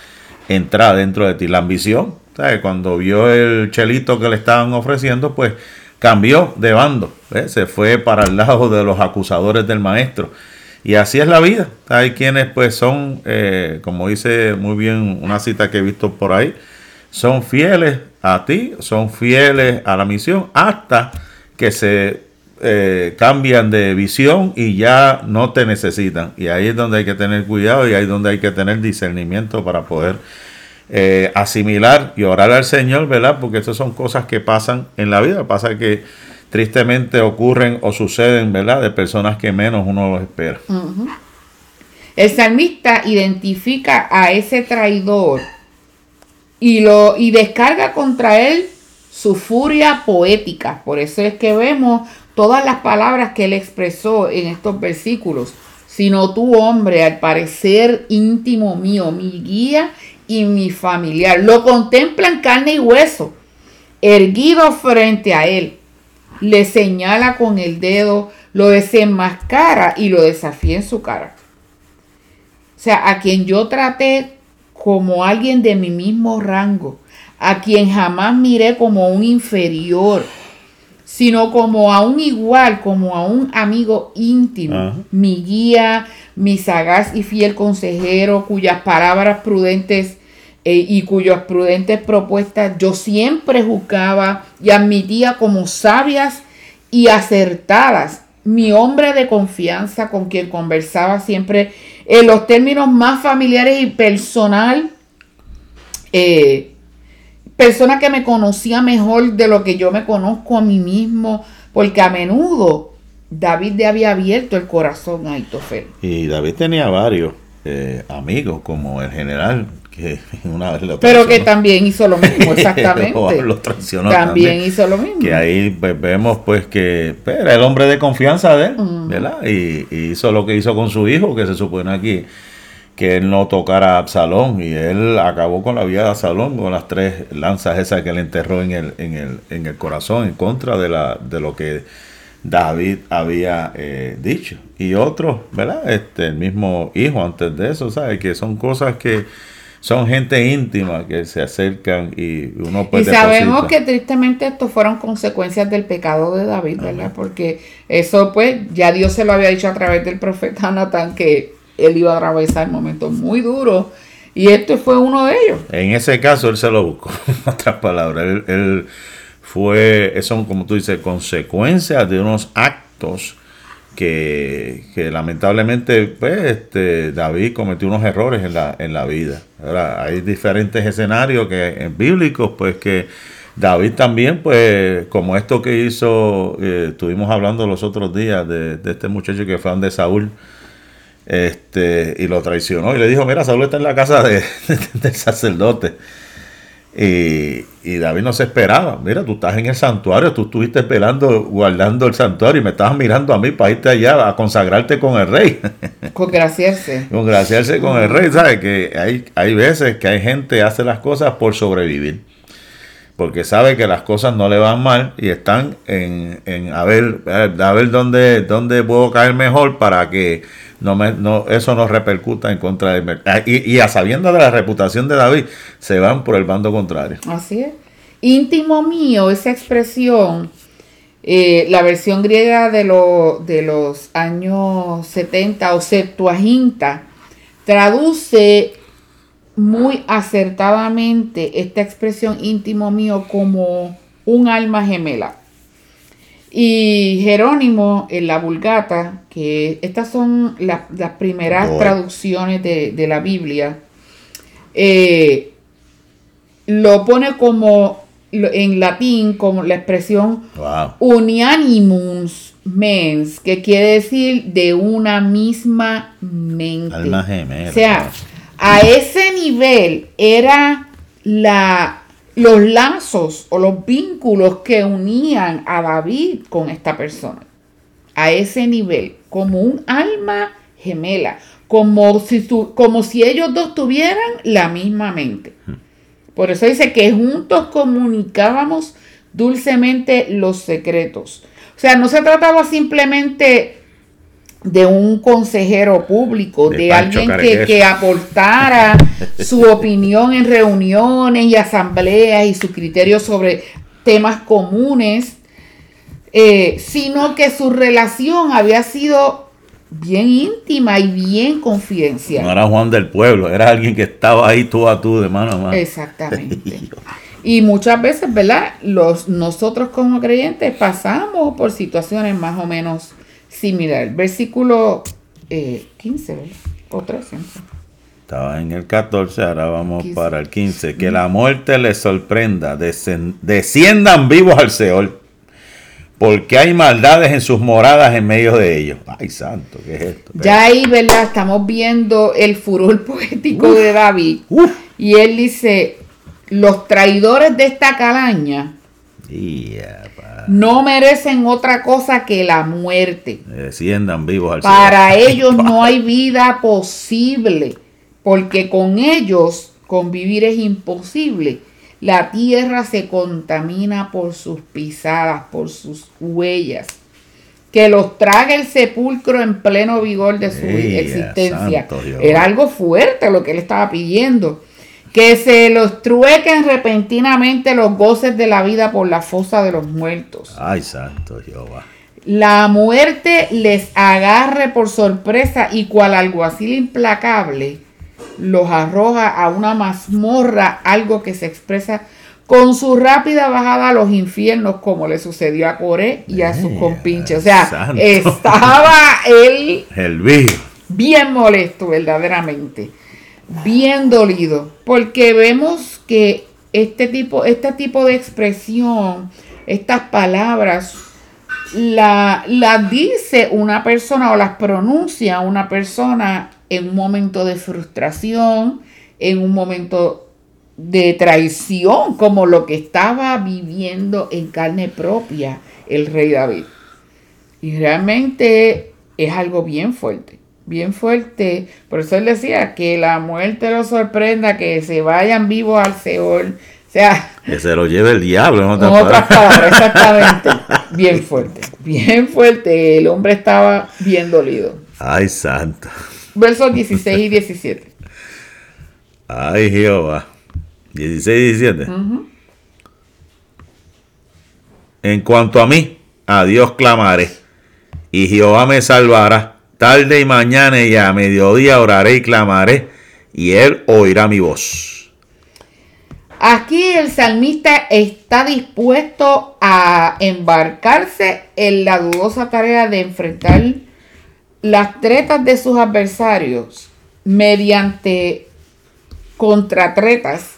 entrara dentro de ti? La ambición, cuando vio el chelito que le estaban ofreciendo, pues cambió de bando, se fue para el lado de los acusadores del maestro. Y así es la vida. Hay quienes pues son, eh, como dice muy bien una cita que he visto por ahí, son fieles a ti, son fieles a la misión hasta que se eh, cambian de visión y ya no te necesitan. Y ahí es donde hay que tener cuidado y ahí es donde hay que tener discernimiento para poder eh, asimilar y orar al Señor, ¿verdad? Porque estas son cosas que pasan en la vida. Pasa que tristemente ocurren o suceden, ¿verdad? De personas que menos uno los espera. El salmista identifica a ese traidor y, lo, y descarga contra él su furia poética. Por eso es que vemos todas las palabras que él expresó en estos versículos. Sino tu hombre, al parecer íntimo mío, mi guía y mi familiar. Lo contemplan carne y hueso, erguido frente a él. Le señala con el dedo, lo desenmascara y lo desafía en su cara. O sea, a quien yo traté como alguien de mi mismo rango, a quien jamás miré como un inferior, sino como a un igual, como a un amigo íntimo, mi guía, mi sagaz y fiel consejero, cuyas palabras prudentes eh, y cuyas prudentes propuestas yo siempre juzgaba y admitía como sabias y acertadas, mi hombre de confianza con quien conversaba siempre en los términos más familiares y personal, eh, persona que me conocía mejor de lo que yo me conozco a mí mismo, porque a menudo David le había abierto el corazón a Aitofel. Y David tenía varios eh, amigos, como el general *laughs* una vez lo Pero que también hizo lo mismo, *laughs* exactamente. *laughs* también, hizo lo mismo. Que ahí pues, vemos pues que pues, era el hombre de confianza de él, ¿verdad? Y, hizo lo que hizo con su hijo, que se supone aquí que él no tocara a Absalón y él acabó con la vida de Absalón con las tres lanzas esas que le enterró en el, en el, en el corazón en contra de, la, de lo que David había eh, dicho. Y otros, ¿verdad? Este, el mismo hijo antes de eso, ¿sabes? Que son cosas que son gente íntima que se acercan y uno puede... Y sabemos que tristemente esto fueron consecuencias del pecado de David, ¿verdad? Porque eso pues ya Dios se lo había dicho a través del profeta Natán que él iba a atravesar momentos muy duros. Y este fue uno de ellos. En ese caso, él se lo buscó. *laughs* En otras palabras, él, él fue, son como tú dices, consecuencias de unos actos que, lamentablemente pues, este, David cometió unos errores en la, en la vida. Ahora, hay diferentes escenarios que en bíblicos, pues que David también, pues, como esto que hizo, eh, estuvimos hablando los otros días de, de, este muchacho que fue de Saúl, este, y lo traicionó y le dijo, mira, Saúl está en la casa de, *laughs* del sacerdote. Y, y, David no se esperaba. Mira, tú estás en el santuario, tú estuviste esperando, guardando el santuario y me estabas mirando a mí para irte allá a consagrarte con el rey. *laughs* Congraciarse. Congraciarse con el rey. ¿Sabes? Que hay, hay veces que hay gente que hace las cosas por sobrevivir. Porque sabe que las cosas no le van mal y están en, en a ver, a ver dónde, dónde puedo caer mejor para que no me, no, eso no repercuta en contra de ah, y, a sabiendo de la reputación de David, se van por el bando contrario. Así es. Íntimo mío, esa expresión, eh, la versión griega de, de los años 70 o Septuaginta, traduce muy acertadamente esta expresión íntimo mío como un alma gemela. Y Jerónimo en la Vulgata, que estas son las primeras traducciones de, la Biblia, eh, lo pone como en latín como la expresión unianimus mens, que quiere decir de una misma mente. Alma gemela. O sea, a ese nivel era la los lazos o los vínculos que unían a David con esta persona. A ese nivel, como un alma gemela, como si, como si ellos dos tuvieran la misma mente. Por eso dice que juntos comunicábamos dulcemente los secretos. O sea, no se trataba simplemente de un consejero público, de, alguien que, aportara su *laughs* opinión en reuniones y asambleas y su criterio sobre temas comunes, eh, sino que su relación había sido bien íntima y bien confidencial. No era Juan del Pueblo, era alguien que estaba ahí tú a tú, de mano a mano. Exactamente. *laughs* y muchas veces, ¿verdad? Los, nosotros como creyentes pasamos por situaciones más o menos similar. Versículo 15, eh, O 13. Estaba en el 14, ahora vamos para el 15. Que la muerte les sorprenda, desciendan vivos al Seol, porque hay maldades en sus moradas en medio de ellos. Ay, santo, ¿qué es esto? Ya ahí, ¿verdad? Estamos viendo el furor *laughs* poético de David. Y él dice, los traidores de esta calaña no merecen otra cosa que la muerte. Desciendan vivos al Para *laughs* ellos no hay vida posible, porque con ellos convivir es imposible. La tierra se contamina por sus pisadas, por sus huellas. Que los trague el sepulcro en pleno vigor de su existencia. Era algo fuerte lo que él estaba pidiendo que se los truequen repentinamente los goces de la vida por la fosa de los muertos. Ay, santo Jehová. La muerte les agarre por sorpresa y cual alguacil implacable los arroja a una mazmorra, algo que se expresa con su rápida bajada a los infiernos, como le sucedió a Coré y a sus compinches. O sea, estaba él El bien molesto, verdaderamente bien dolido, porque vemos que este tipo, este tipo de expresión, estas palabras, las la dice una persona o las pronuncia una persona en un momento de frustración, en un momento de traición, como lo que estaba viviendo en carne propia el rey David. Y realmente es algo bien fuerte bien fuerte. Por eso él decía que la muerte lo sorprenda, que se vayan vivos al Seol. O sea, que se lo lleve el diablo. *laughs* En otras, palabras, exactamente. Bien fuerte, bien fuerte. El hombre estaba bien dolido. Ay, santo. Versos 16 y 17. Ay, Jehová. 16 y 17. En cuanto a mí, a Dios clamaré, y Jehová me salvará. Tarde y mañana y a mediodía oraré y clamaré, y él oirá mi voz. Aquí el salmista está dispuesto a embarcarse en la dudosa tarea de enfrentar las tretas de sus adversarios mediante contratretas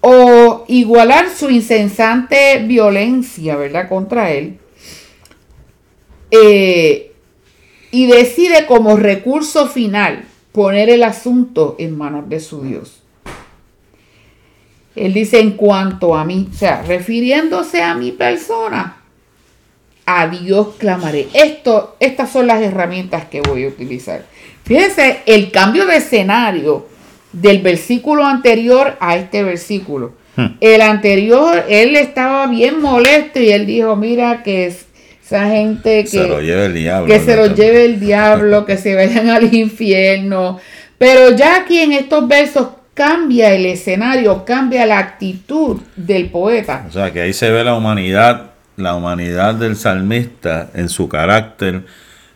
o igualar su incesante violencia, ¿verdad?, contra él, eh, y decide como recurso final poner el asunto en manos de su Dios. Él dice en cuanto a mí, o sea, refiriéndose a mi persona, a Dios clamaré. Esto, estas son las herramientas que voy a utilizar. Fíjense el cambio de escenario del versículo anterior a este versículo. Hmm. El anterior, él estaba bien molesto y él dijo, mira que esa gente que se lo lleve el diablo, que se lo lleve el diablo, que se vayan al infierno. Pero ya aquí en estos versos cambia el escenario, cambia la actitud del poeta. O sea, que ahí se ve la humanidad, la humanidad del salmista en su carácter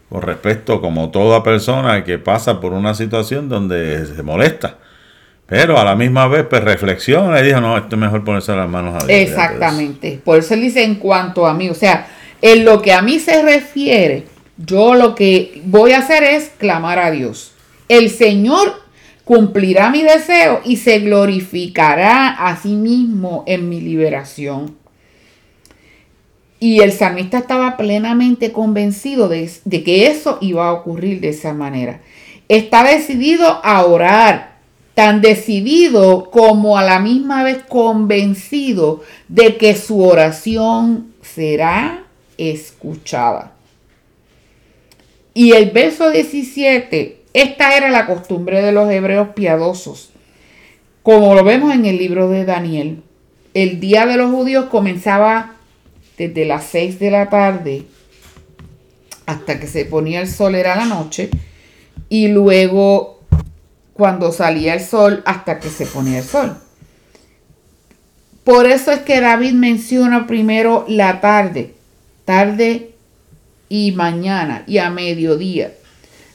con respecto como toda persona que pasa por una situación donde se molesta. Pero a la misma vez, pues reflexiona y dijo, no, esto es mejor ponerse las manos a Dios. Exactamente. Por eso él dice en cuanto a mí, o sea, en lo que a mí se refiere, yo lo que voy a hacer es clamar a Dios. El Señor cumplirá mi deseo y se glorificará a sí mismo en mi liberación. Y el salmista estaba plenamente convencido de, de que eso iba a ocurrir de esa manera. Está decidido a orar tan decidido como a la misma vez convencido de que su oración será escuchada. Y el verso 17, esta era la costumbre de los hebreos piadosos. Como lo vemos en el libro de Daniel, el día de los judíos comenzaba desde las 6 de la tarde hasta que se ponía el sol era la noche y luego cuando salía el sol hasta que se ponía el sol. Por eso es que David menciona primero la tarde, tarde y mañana y a mediodía.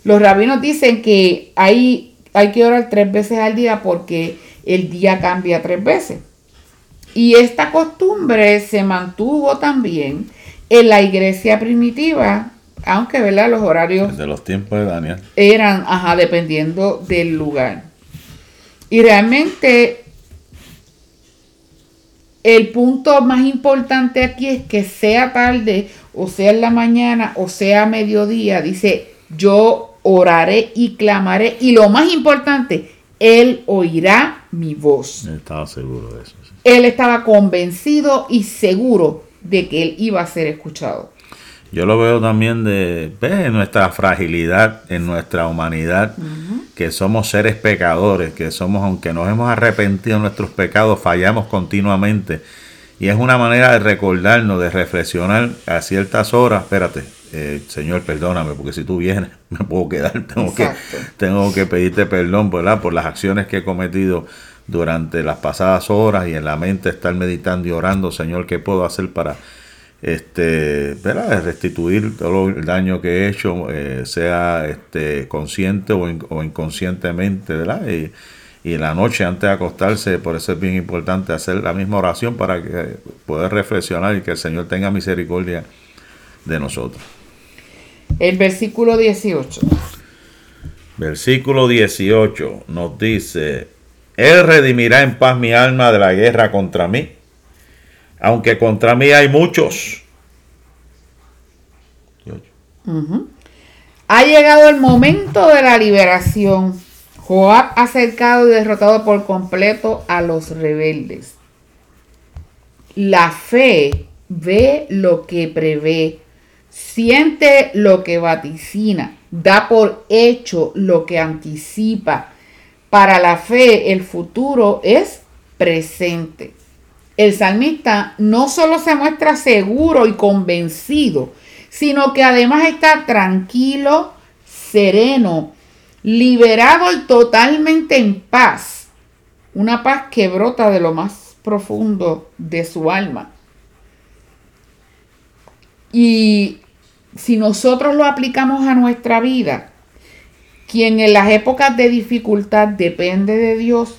Los rabinos dicen que hay, hay que orar tres veces al día porque el día cambia tres veces. Y esta costumbre se mantuvo también en la iglesia primitiva aunque ¿verdad? los horarios de los tiempos de Daniel eran, ajá, dependiendo del lugar. Y realmente el punto más importante aquí es que sea tarde, o sea en la mañana, o sea a mediodía, dice, yo oraré y clamaré. Y lo más importante, Él oirá mi voz. Él estaba seguro de eso. Él estaba convencido y seguro de que Él iba a ser escuchado. Yo lo veo también de, nuestra fragilidad, en nuestra humanidad, que somos seres pecadores, que somos, aunque nos hemos arrepentido de nuestros pecados, fallamos continuamente. Y es una manera de recordarnos, de reflexionar a ciertas horas. Espérate, eh, Señor, perdóname, porque si tú vienes, *laughs* me puedo quedar. Tengo, que, tengo que pedirte perdón ¿verdad? por las acciones que he cometido durante las pasadas horas y en la mente estar meditando y orando, Señor, ¿qué puedo hacer para este, ¿verdad? restituir todo el daño que he hecho, eh, sea este, consciente o, inconscientemente, ¿verdad? Y, y, la noche antes de acostarse, por eso es bien importante hacer la misma oración para que, poder reflexionar y que el Señor tenga misericordia de nosotros. El versículo 18. Versículo 18 nos dice, Él redimirá en paz mi alma de la guerra contra mí aunque contra mí hay muchos. Ha llegado el momento de la liberación. Joab ha cercado y derrotado por completo a los rebeldes. La fe ve lo que prevé. siente lo que vaticina, da por hecho lo que anticipa. Para la fe el futuro es presente. El salmista no solo se muestra seguro y convencido, sino que además está tranquilo, sereno, liberado y totalmente en paz. Una paz que brota de lo más profundo de su alma. Y si nosotros lo aplicamos a nuestra vida, quien en las épocas de dificultad depende de Dios,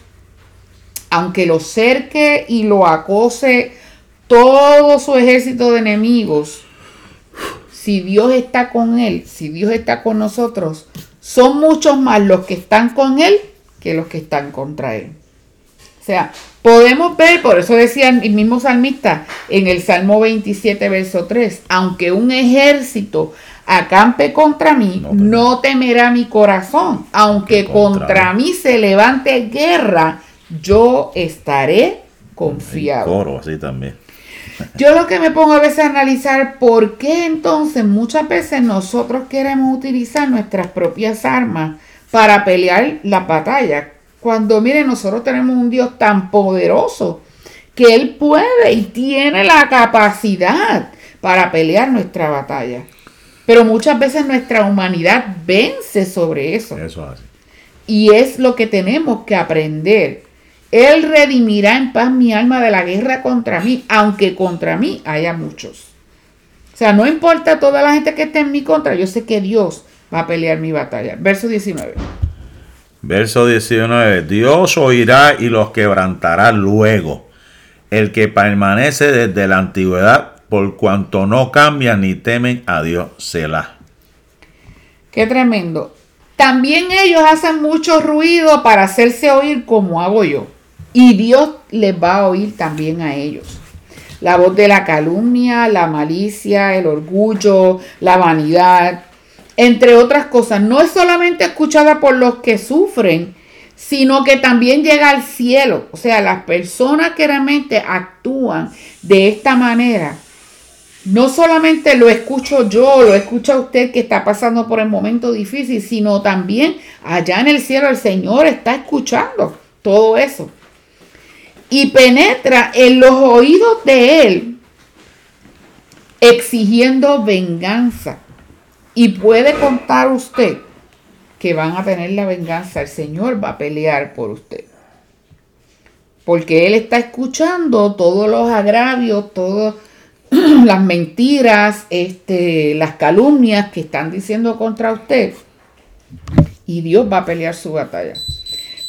aunque lo cerque y lo acose todo su ejército de enemigos, si Dios está con él, si Dios está con nosotros, son muchos más los que están con él que los que están contra él. O sea, podemos ver, por eso decía el mismo salmista en el Salmo 27, verso 3, aunque un ejército acampe contra mí, no, temerá. mi corazón, aunque contra, mí se levante guerra, yo estaré confiado. Coro, así también. Yo lo que me pongo a veces a analizar por qué entonces muchas veces nosotros queremos utilizar nuestras propias armas para pelear la batalla. Cuando miren, nosotros tenemos un Dios tan poderoso que Él puede y tiene la capacidad para pelear nuestra batalla. Pero muchas veces nuestra humanidad vence sobre eso. Eso hace. Y es lo que tenemos que aprender él redimirá en paz mi alma de la guerra contra mí, aunque contra mí haya muchos. O sea, no importa toda la gente que esté en mi contra, yo sé que Dios va a pelear mi batalla. Verso 19. Verso 19. Dios oirá y los quebrantará luego. El que permanece desde la antigüedad, por cuanto no cambian ni temen a Dios, Selah. Qué tremendo. También ellos hacen mucho ruido para hacerse oír como hago yo y Dios les va a oír también a ellos. La voz de la calumnia, la malicia, el orgullo, la vanidad, entre otras cosas, no es solamente escuchada por los que sufren, sino que también llega al cielo. O sea, las personas que realmente actúan de esta manera, no solamente lo escucho yo, lo escucha usted que está pasando por el momento difícil, sino también allá en el cielo el Señor está escuchando todo eso y penetra en los oídos de él exigiendo venganza. Y puede contar usted que van a tener la venganza. El Señor va a pelear por usted. Porque Él está escuchando todos los agravios, todas *clears throat* las mentiras, este, las calumnias que están diciendo contra usted. Y Dios va a pelear su batalla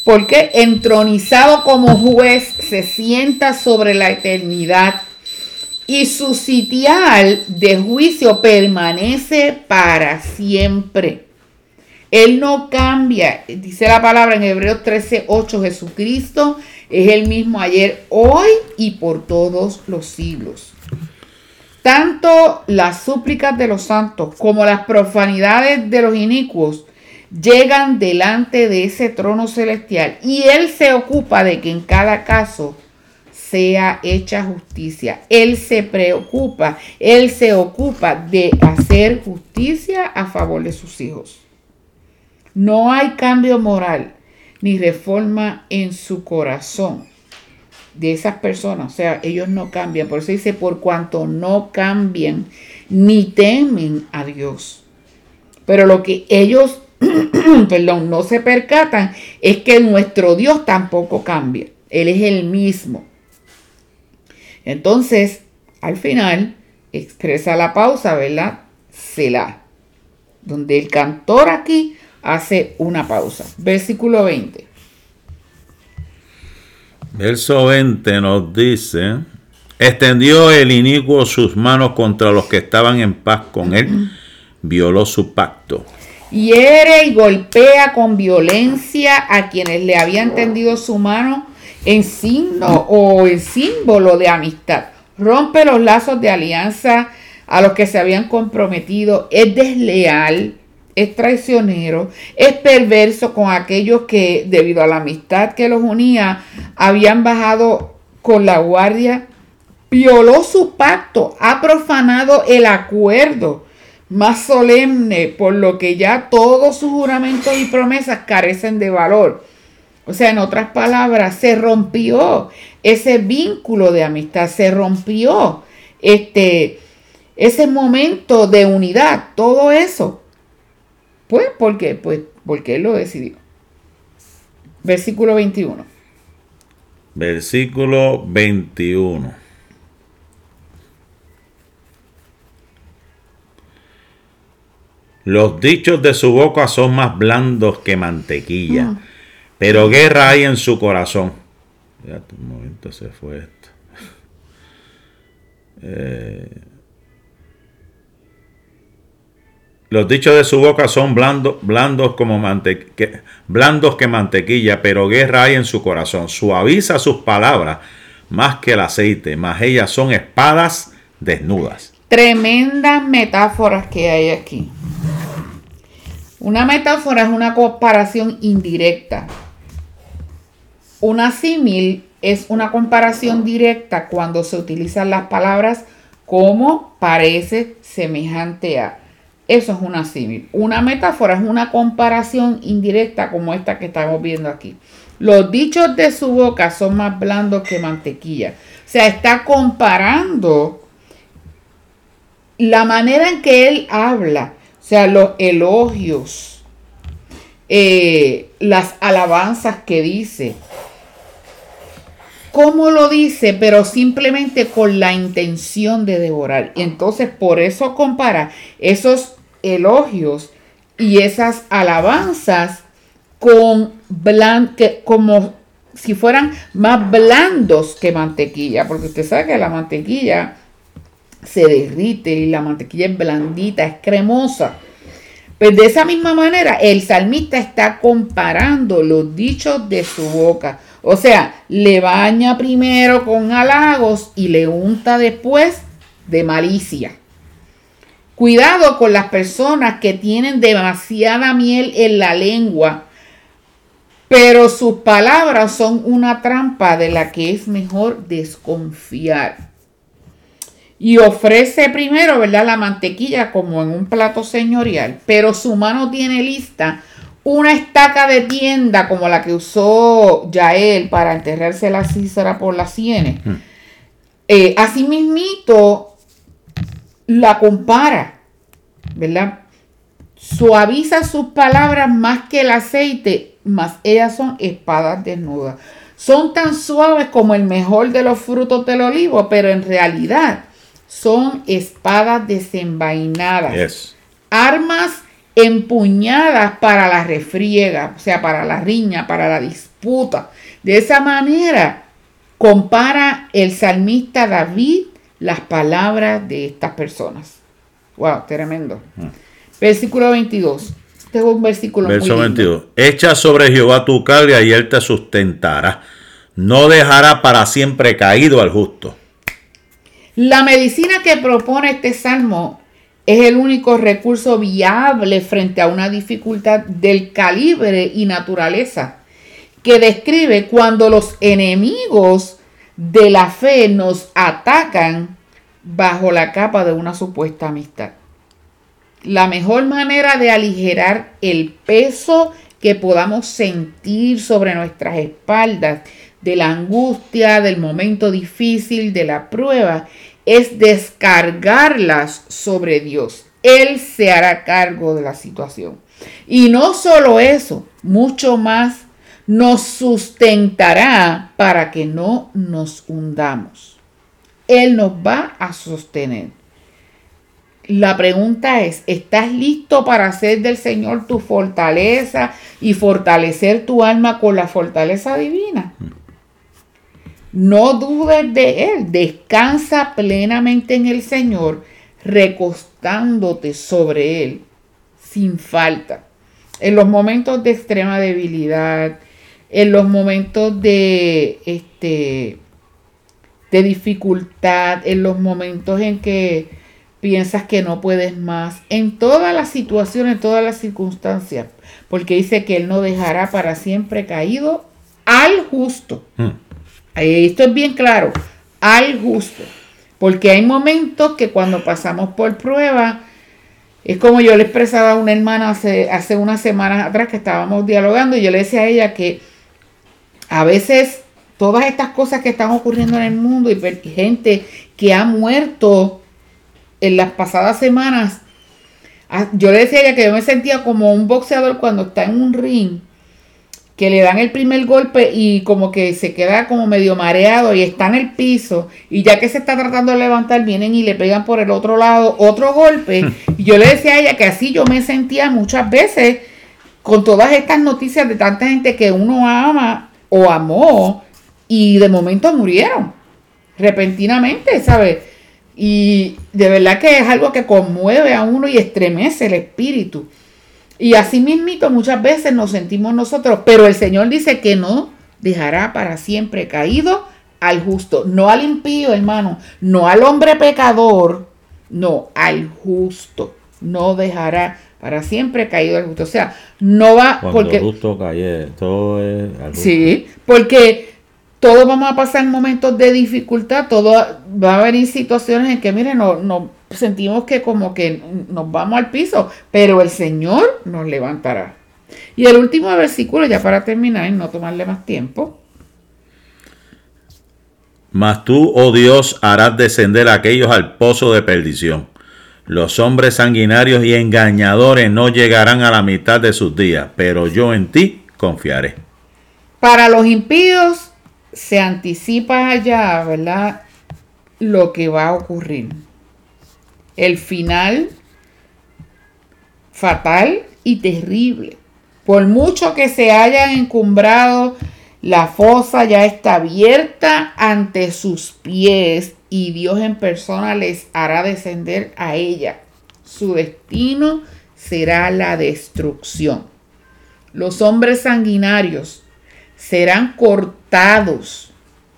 porque entronizado como juez se sienta sobre la eternidad y su sitial de juicio permanece para siempre. Él no cambia, dice la palabra en Hebreos 13, 8, Jesucristo es el mismo ayer, hoy y por todos los siglos. Tanto las súplicas de los santos como las profanidades de los inicuos llegan delante de ese trono celestial y Él se ocupa de que en cada caso sea hecha justicia. Él se preocupa, Él se ocupa de hacer justicia a favor de sus hijos. No hay cambio moral ni reforma en su corazón de esas personas. O sea, ellos no cambian. Por eso dice, por cuanto no cambian ni temen a Dios. Pero lo que ellos *clears throat* perdón, no se percatan es que nuestro Dios tampoco cambia. Él es el mismo. Entonces, al final, expresa la pausa, ¿verdad? Selah. Donde el cantor aquí hace una pausa. Versículo 20. Verso 20 nos dice, extendió el inicuo sus manos contra los que estaban en paz con él, violó su pacto hiere y golpea con violencia a quienes le habían tendido su mano en signo o en símbolo de amistad. Rompe los lazos de alianza a los que se habían comprometido. Es desleal, es traicionero, es perverso con aquellos que, debido a la amistad que los unía, habían bajado con la guardia. Violó su pacto, ha profanado el acuerdo más solemne, por lo que ya todos sus juramentos y promesas carecen de valor. O sea, en otras palabras, se rompió ese vínculo de amistad, se rompió este, ese momento de unidad, todo eso. Pues, ¿por qué? Pues porque él lo decidió. Versículo 21. Versículo 21. Los dichos de su boca son más blandos que mantequilla, mm. pero guerra hay en su corazón. Ya, un momento se fue esto. *laughs* Eh, los dichos de su boca son blandos, blandos como mantequilla, blandos que mantequilla, pero guerra hay en su corazón. Suaviza sus palabras más que el aceite, más ellas son espadas desnudas. Tremendas metáforas que hay aquí. Una metáfora es una comparación indirecta. Una símil es una comparación directa cuando se utilizan las palabras como, parece, semejante a. Eso es una símil. Una metáfora es una comparación indirecta como esta que estamos viendo aquí. Los dichos de su boca son más blandos que mantequilla. O sea, está comparando la manera en que él habla sea, los elogios, eh, las alabanzas que dice. ¿Cómo lo dice? Pero simplemente con la intención de devorar. Y entonces por eso compara esos elogios y esas alabanzas con blan como si fueran más blandos que mantequilla, porque usted sabe que la mantequilla se derrite y la mantequilla es blandita, es cremosa. Pues de esa misma manera, el salmista está comparando los dichos de su boca. O sea, le baña primero con halagos y le unta después de malicia. Cuidado con las personas que tienen demasiada miel en la lengua, pero sus palabras son una trampa de la que es mejor desconfiar y ofrece primero, ¿verdad? La mantequilla como en un plato señorial, pero su mano tiene lista una estaca de tienda como la que usó Yael para enterrarse la císara por las sienes. Hmm. Eh, asimismito la compara, ¿verdad? Suaviza sus palabras más que el aceite, más ellas son espadas desnudas. Son tan suaves como el mejor de los frutos del olivo, pero en realidad son espadas desenvainadas. Armas empuñadas para la refriega, o sea, para la riña, para la disputa. De esa manera compara el salmista David las palabras de estas personas. Wow, tremendo. Mm. Versículo 22. Este es un versículo Verso 22. Echa sobre Jehová tu carga y él te sustentará. No dejará para siempre caído al justo. La medicina que propone este salmo es el único recurso viable frente a una dificultad del calibre y naturaleza que describe cuando los enemigos de la fe nos atacan bajo la capa de una supuesta amistad. La mejor manera de aligerar el peso que podamos sentir sobre nuestras espaldas de la angustia, del momento difícil, de la prueba, es descargarlas sobre Dios. Él se hará cargo de la situación. Y no solo eso, mucho más nos sustentará para que no nos hundamos. Él nos va a sostener. La pregunta es, ¿estás listo para hacer del Señor tu fortaleza y fortalecer tu alma con la fortaleza divina? Mm. No dudes de Él, descansa plenamente en el Señor, recostándote sobre Él sin falta. En los momentos de extrema debilidad, en los momentos de, este, de dificultad, en los momentos en que piensas que no puedes más, en todas las situaciones, en todas las circunstancias, porque dice que Él no dejará para siempre caído al justo. Hmm. Esto es bien claro, al justo. Porque hay momentos que cuando pasamos por prueba, Es como yo le expresaba a una hermana hace, hace unas semanas atrás que estábamos dialogando y yo le decía a ella que a veces todas estas cosas que están ocurriendo en el mundo y gente que ha muerto en las pasadas semanas, yo le decía a ella que yo me sentía como un boxeador cuando está en un ring que le dan el primer golpe y como que se queda como medio mareado y está en el piso y ya que se está tratando de levantar vienen y le pegan por el otro lado otro golpe y yo le decía a ella que así yo me sentía muchas veces con todas estas noticias de tanta gente que uno ama o amó y de momento murieron repentinamente, ¿sabes? Y de verdad que es algo que conmueve a uno y estremece el espíritu. Y así mismito muchas veces nos sentimos nosotros, pero el Señor dice que no dejará para siempre caído al justo, no al impío, hermano, no al hombre pecador, no, al justo, no dejará para siempre caído al justo. O sea, no va Cuando porque justo cae, todo es Sí, porque todos vamos a pasar momentos de dificultad, todo va a haber situaciones en que, miren, no, no sentimos que como que nos vamos al piso, pero el Señor nos levantará. Y el último versículo, ya para terminar y no tomarle más tiempo. Mas tú, oh Dios, harás descender a aquellos al pozo de perdición. Los hombres sanguinarios y engañadores no llegarán a la mitad de sus días, pero yo en ti confiaré. Para los impíos se anticipa allá, ¿verdad? Lo que va a ocurrir el final fatal y terrible. Por mucho que se hayan encumbrado, la fosa ya está abierta ante sus pies y Dios en persona les hará descender a ella. Su destino será la destrucción. Los hombres sanguinarios serán cortados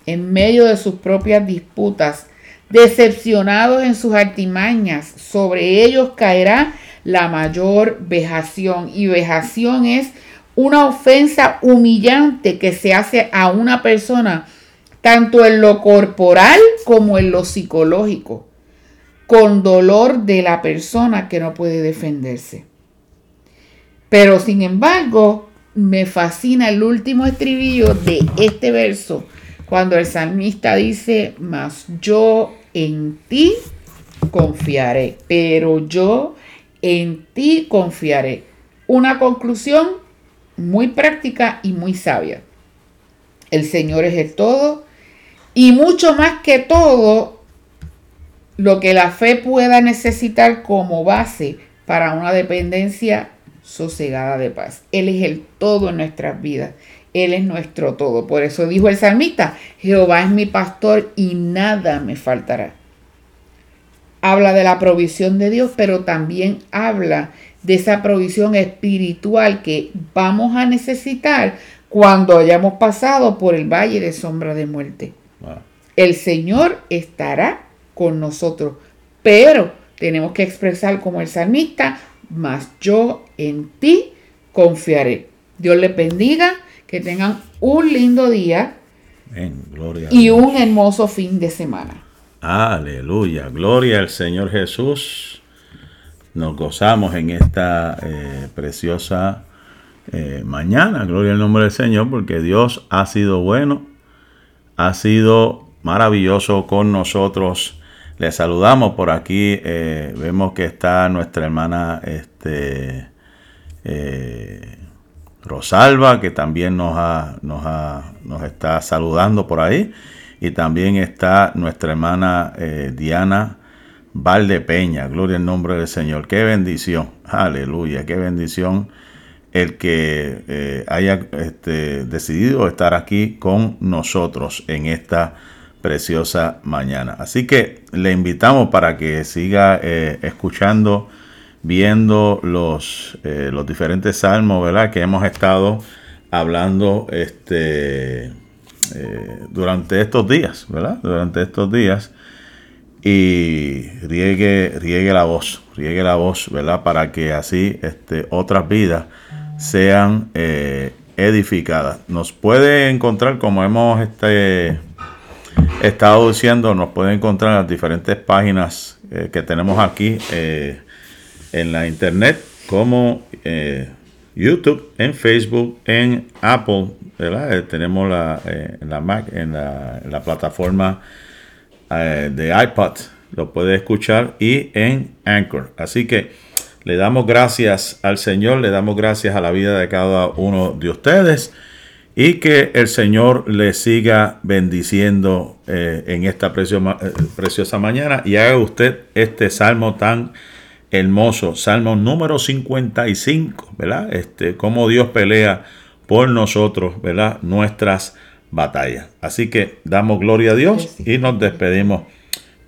en medio de sus propias disputas decepcionados en sus artimañas, sobre ellos caerá la mayor vejación. Y vejación es una ofensa humillante que se hace a una persona, tanto en lo corporal como en lo psicológico, con dolor de la persona que no puede defenderse. Pero sin embargo, me fascina el último estribillo de este verso, cuando el salmista dice, mas yo en ti confiaré, pero yo en ti confiaré. Una conclusión muy práctica y muy sabia. El Señor es el todo y mucho más que todo lo que la fe pueda necesitar como base para una dependencia sosegada de paz. Él es el todo en nuestras vidas. Él es nuestro todo. Por eso dijo el salmista, Jehová es mi pastor y nada me faltará. Habla de la provisión de Dios, pero también habla de esa provisión espiritual que vamos a necesitar cuando hayamos pasado por el valle de sombra de muerte. El Señor estará con nosotros, pero tenemos que expresar como el salmista, mas yo en ti confiaré. Dios les bendiga que tengan un lindo día y un hermoso fin de semana. Aleluya, gloria al Señor Jesús. Nos gozamos en esta eh, preciosa eh, mañana, gloria al nombre del Señor, porque Dios ha sido bueno, ha sido maravilloso con nosotros. Le saludamos por aquí, eh, vemos que está nuestra hermana este, Rosalba, que también nos, nos, nos, está saludando por ahí. Y también está nuestra hermana eh, Diana Valdepeña. Gloria al nombre del Señor. Qué bendición. Aleluya. Qué bendición el que eh, haya este, decidido estar aquí con nosotros en esta preciosa mañana. Así que le invitamos para que siga eh, escuchando viendo los, eh, los diferentes salmos, ¿verdad? Que hemos estado hablando este, eh, durante estos días, ¿verdad? Durante estos días. Y riegue, riegue la voz, riegue la voz, ¿verdad? Para que así este, otras vidas sean eh, edificadas. Nos puede encontrar, como hemos este, estado diciendo, nos puede encontrar en las diferentes páginas que tenemos aquí en la internet como eh, YouTube, en Facebook, en Apple, ¿verdad? Eh, tenemos la, eh, la Mac, en la, la plataforma de iPod, lo puede escuchar, y en Anchor. Así que le damos gracias al Señor, le damos gracias a la vida de cada uno de ustedes y que el Señor le siga bendiciendo en esta preciosa mañana y haga usted este salmo tan hermoso, Salmo número 55, ¿verdad? Este, cómo Dios pelea por nosotros, ¿verdad? Nuestras batallas. Así que damos gloria a Dios y nos despedimos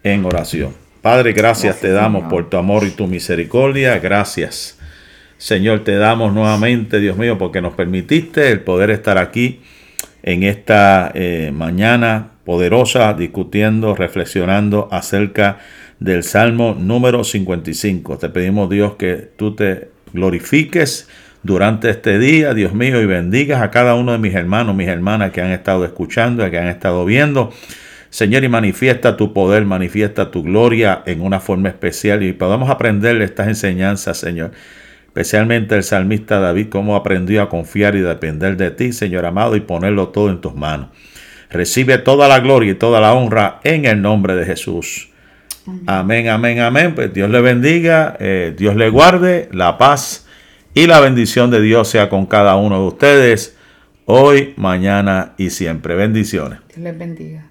en oración. Padre, gracias, te damos por tu amor y tu misericordia. Gracias. Señor, te damos nuevamente, Dios mío, porque nos permitiste el poder estar aquí en esta eh, mañana poderosa, discutiendo, reflexionando acerca de del Salmo número 55. Te pedimos Dios que tú te glorifiques durante este día, Dios mío, y bendigas a cada uno de mis hermanos, mis hermanas que han estado escuchando, que han estado viendo. Señor, y manifiesta tu poder, manifiesta tu gloria en una forma especial y podamos aprender estas enseñanzas, Señor. Especialmente el salmista David, cómo aprendió a confiar y depender de ti, Señor amado, y ponerlo todo en tus manos. Recibe toda la gloria y toda la honra en el nombre de Jesús. Amén, amén, amén. Pues Dios le bendiga, eh, Dios le guarde, la paz y la bendición de Dios sea con cada uno de ustedes, hoy, mañana y siempre. Bendiciones. Dios les bendiga.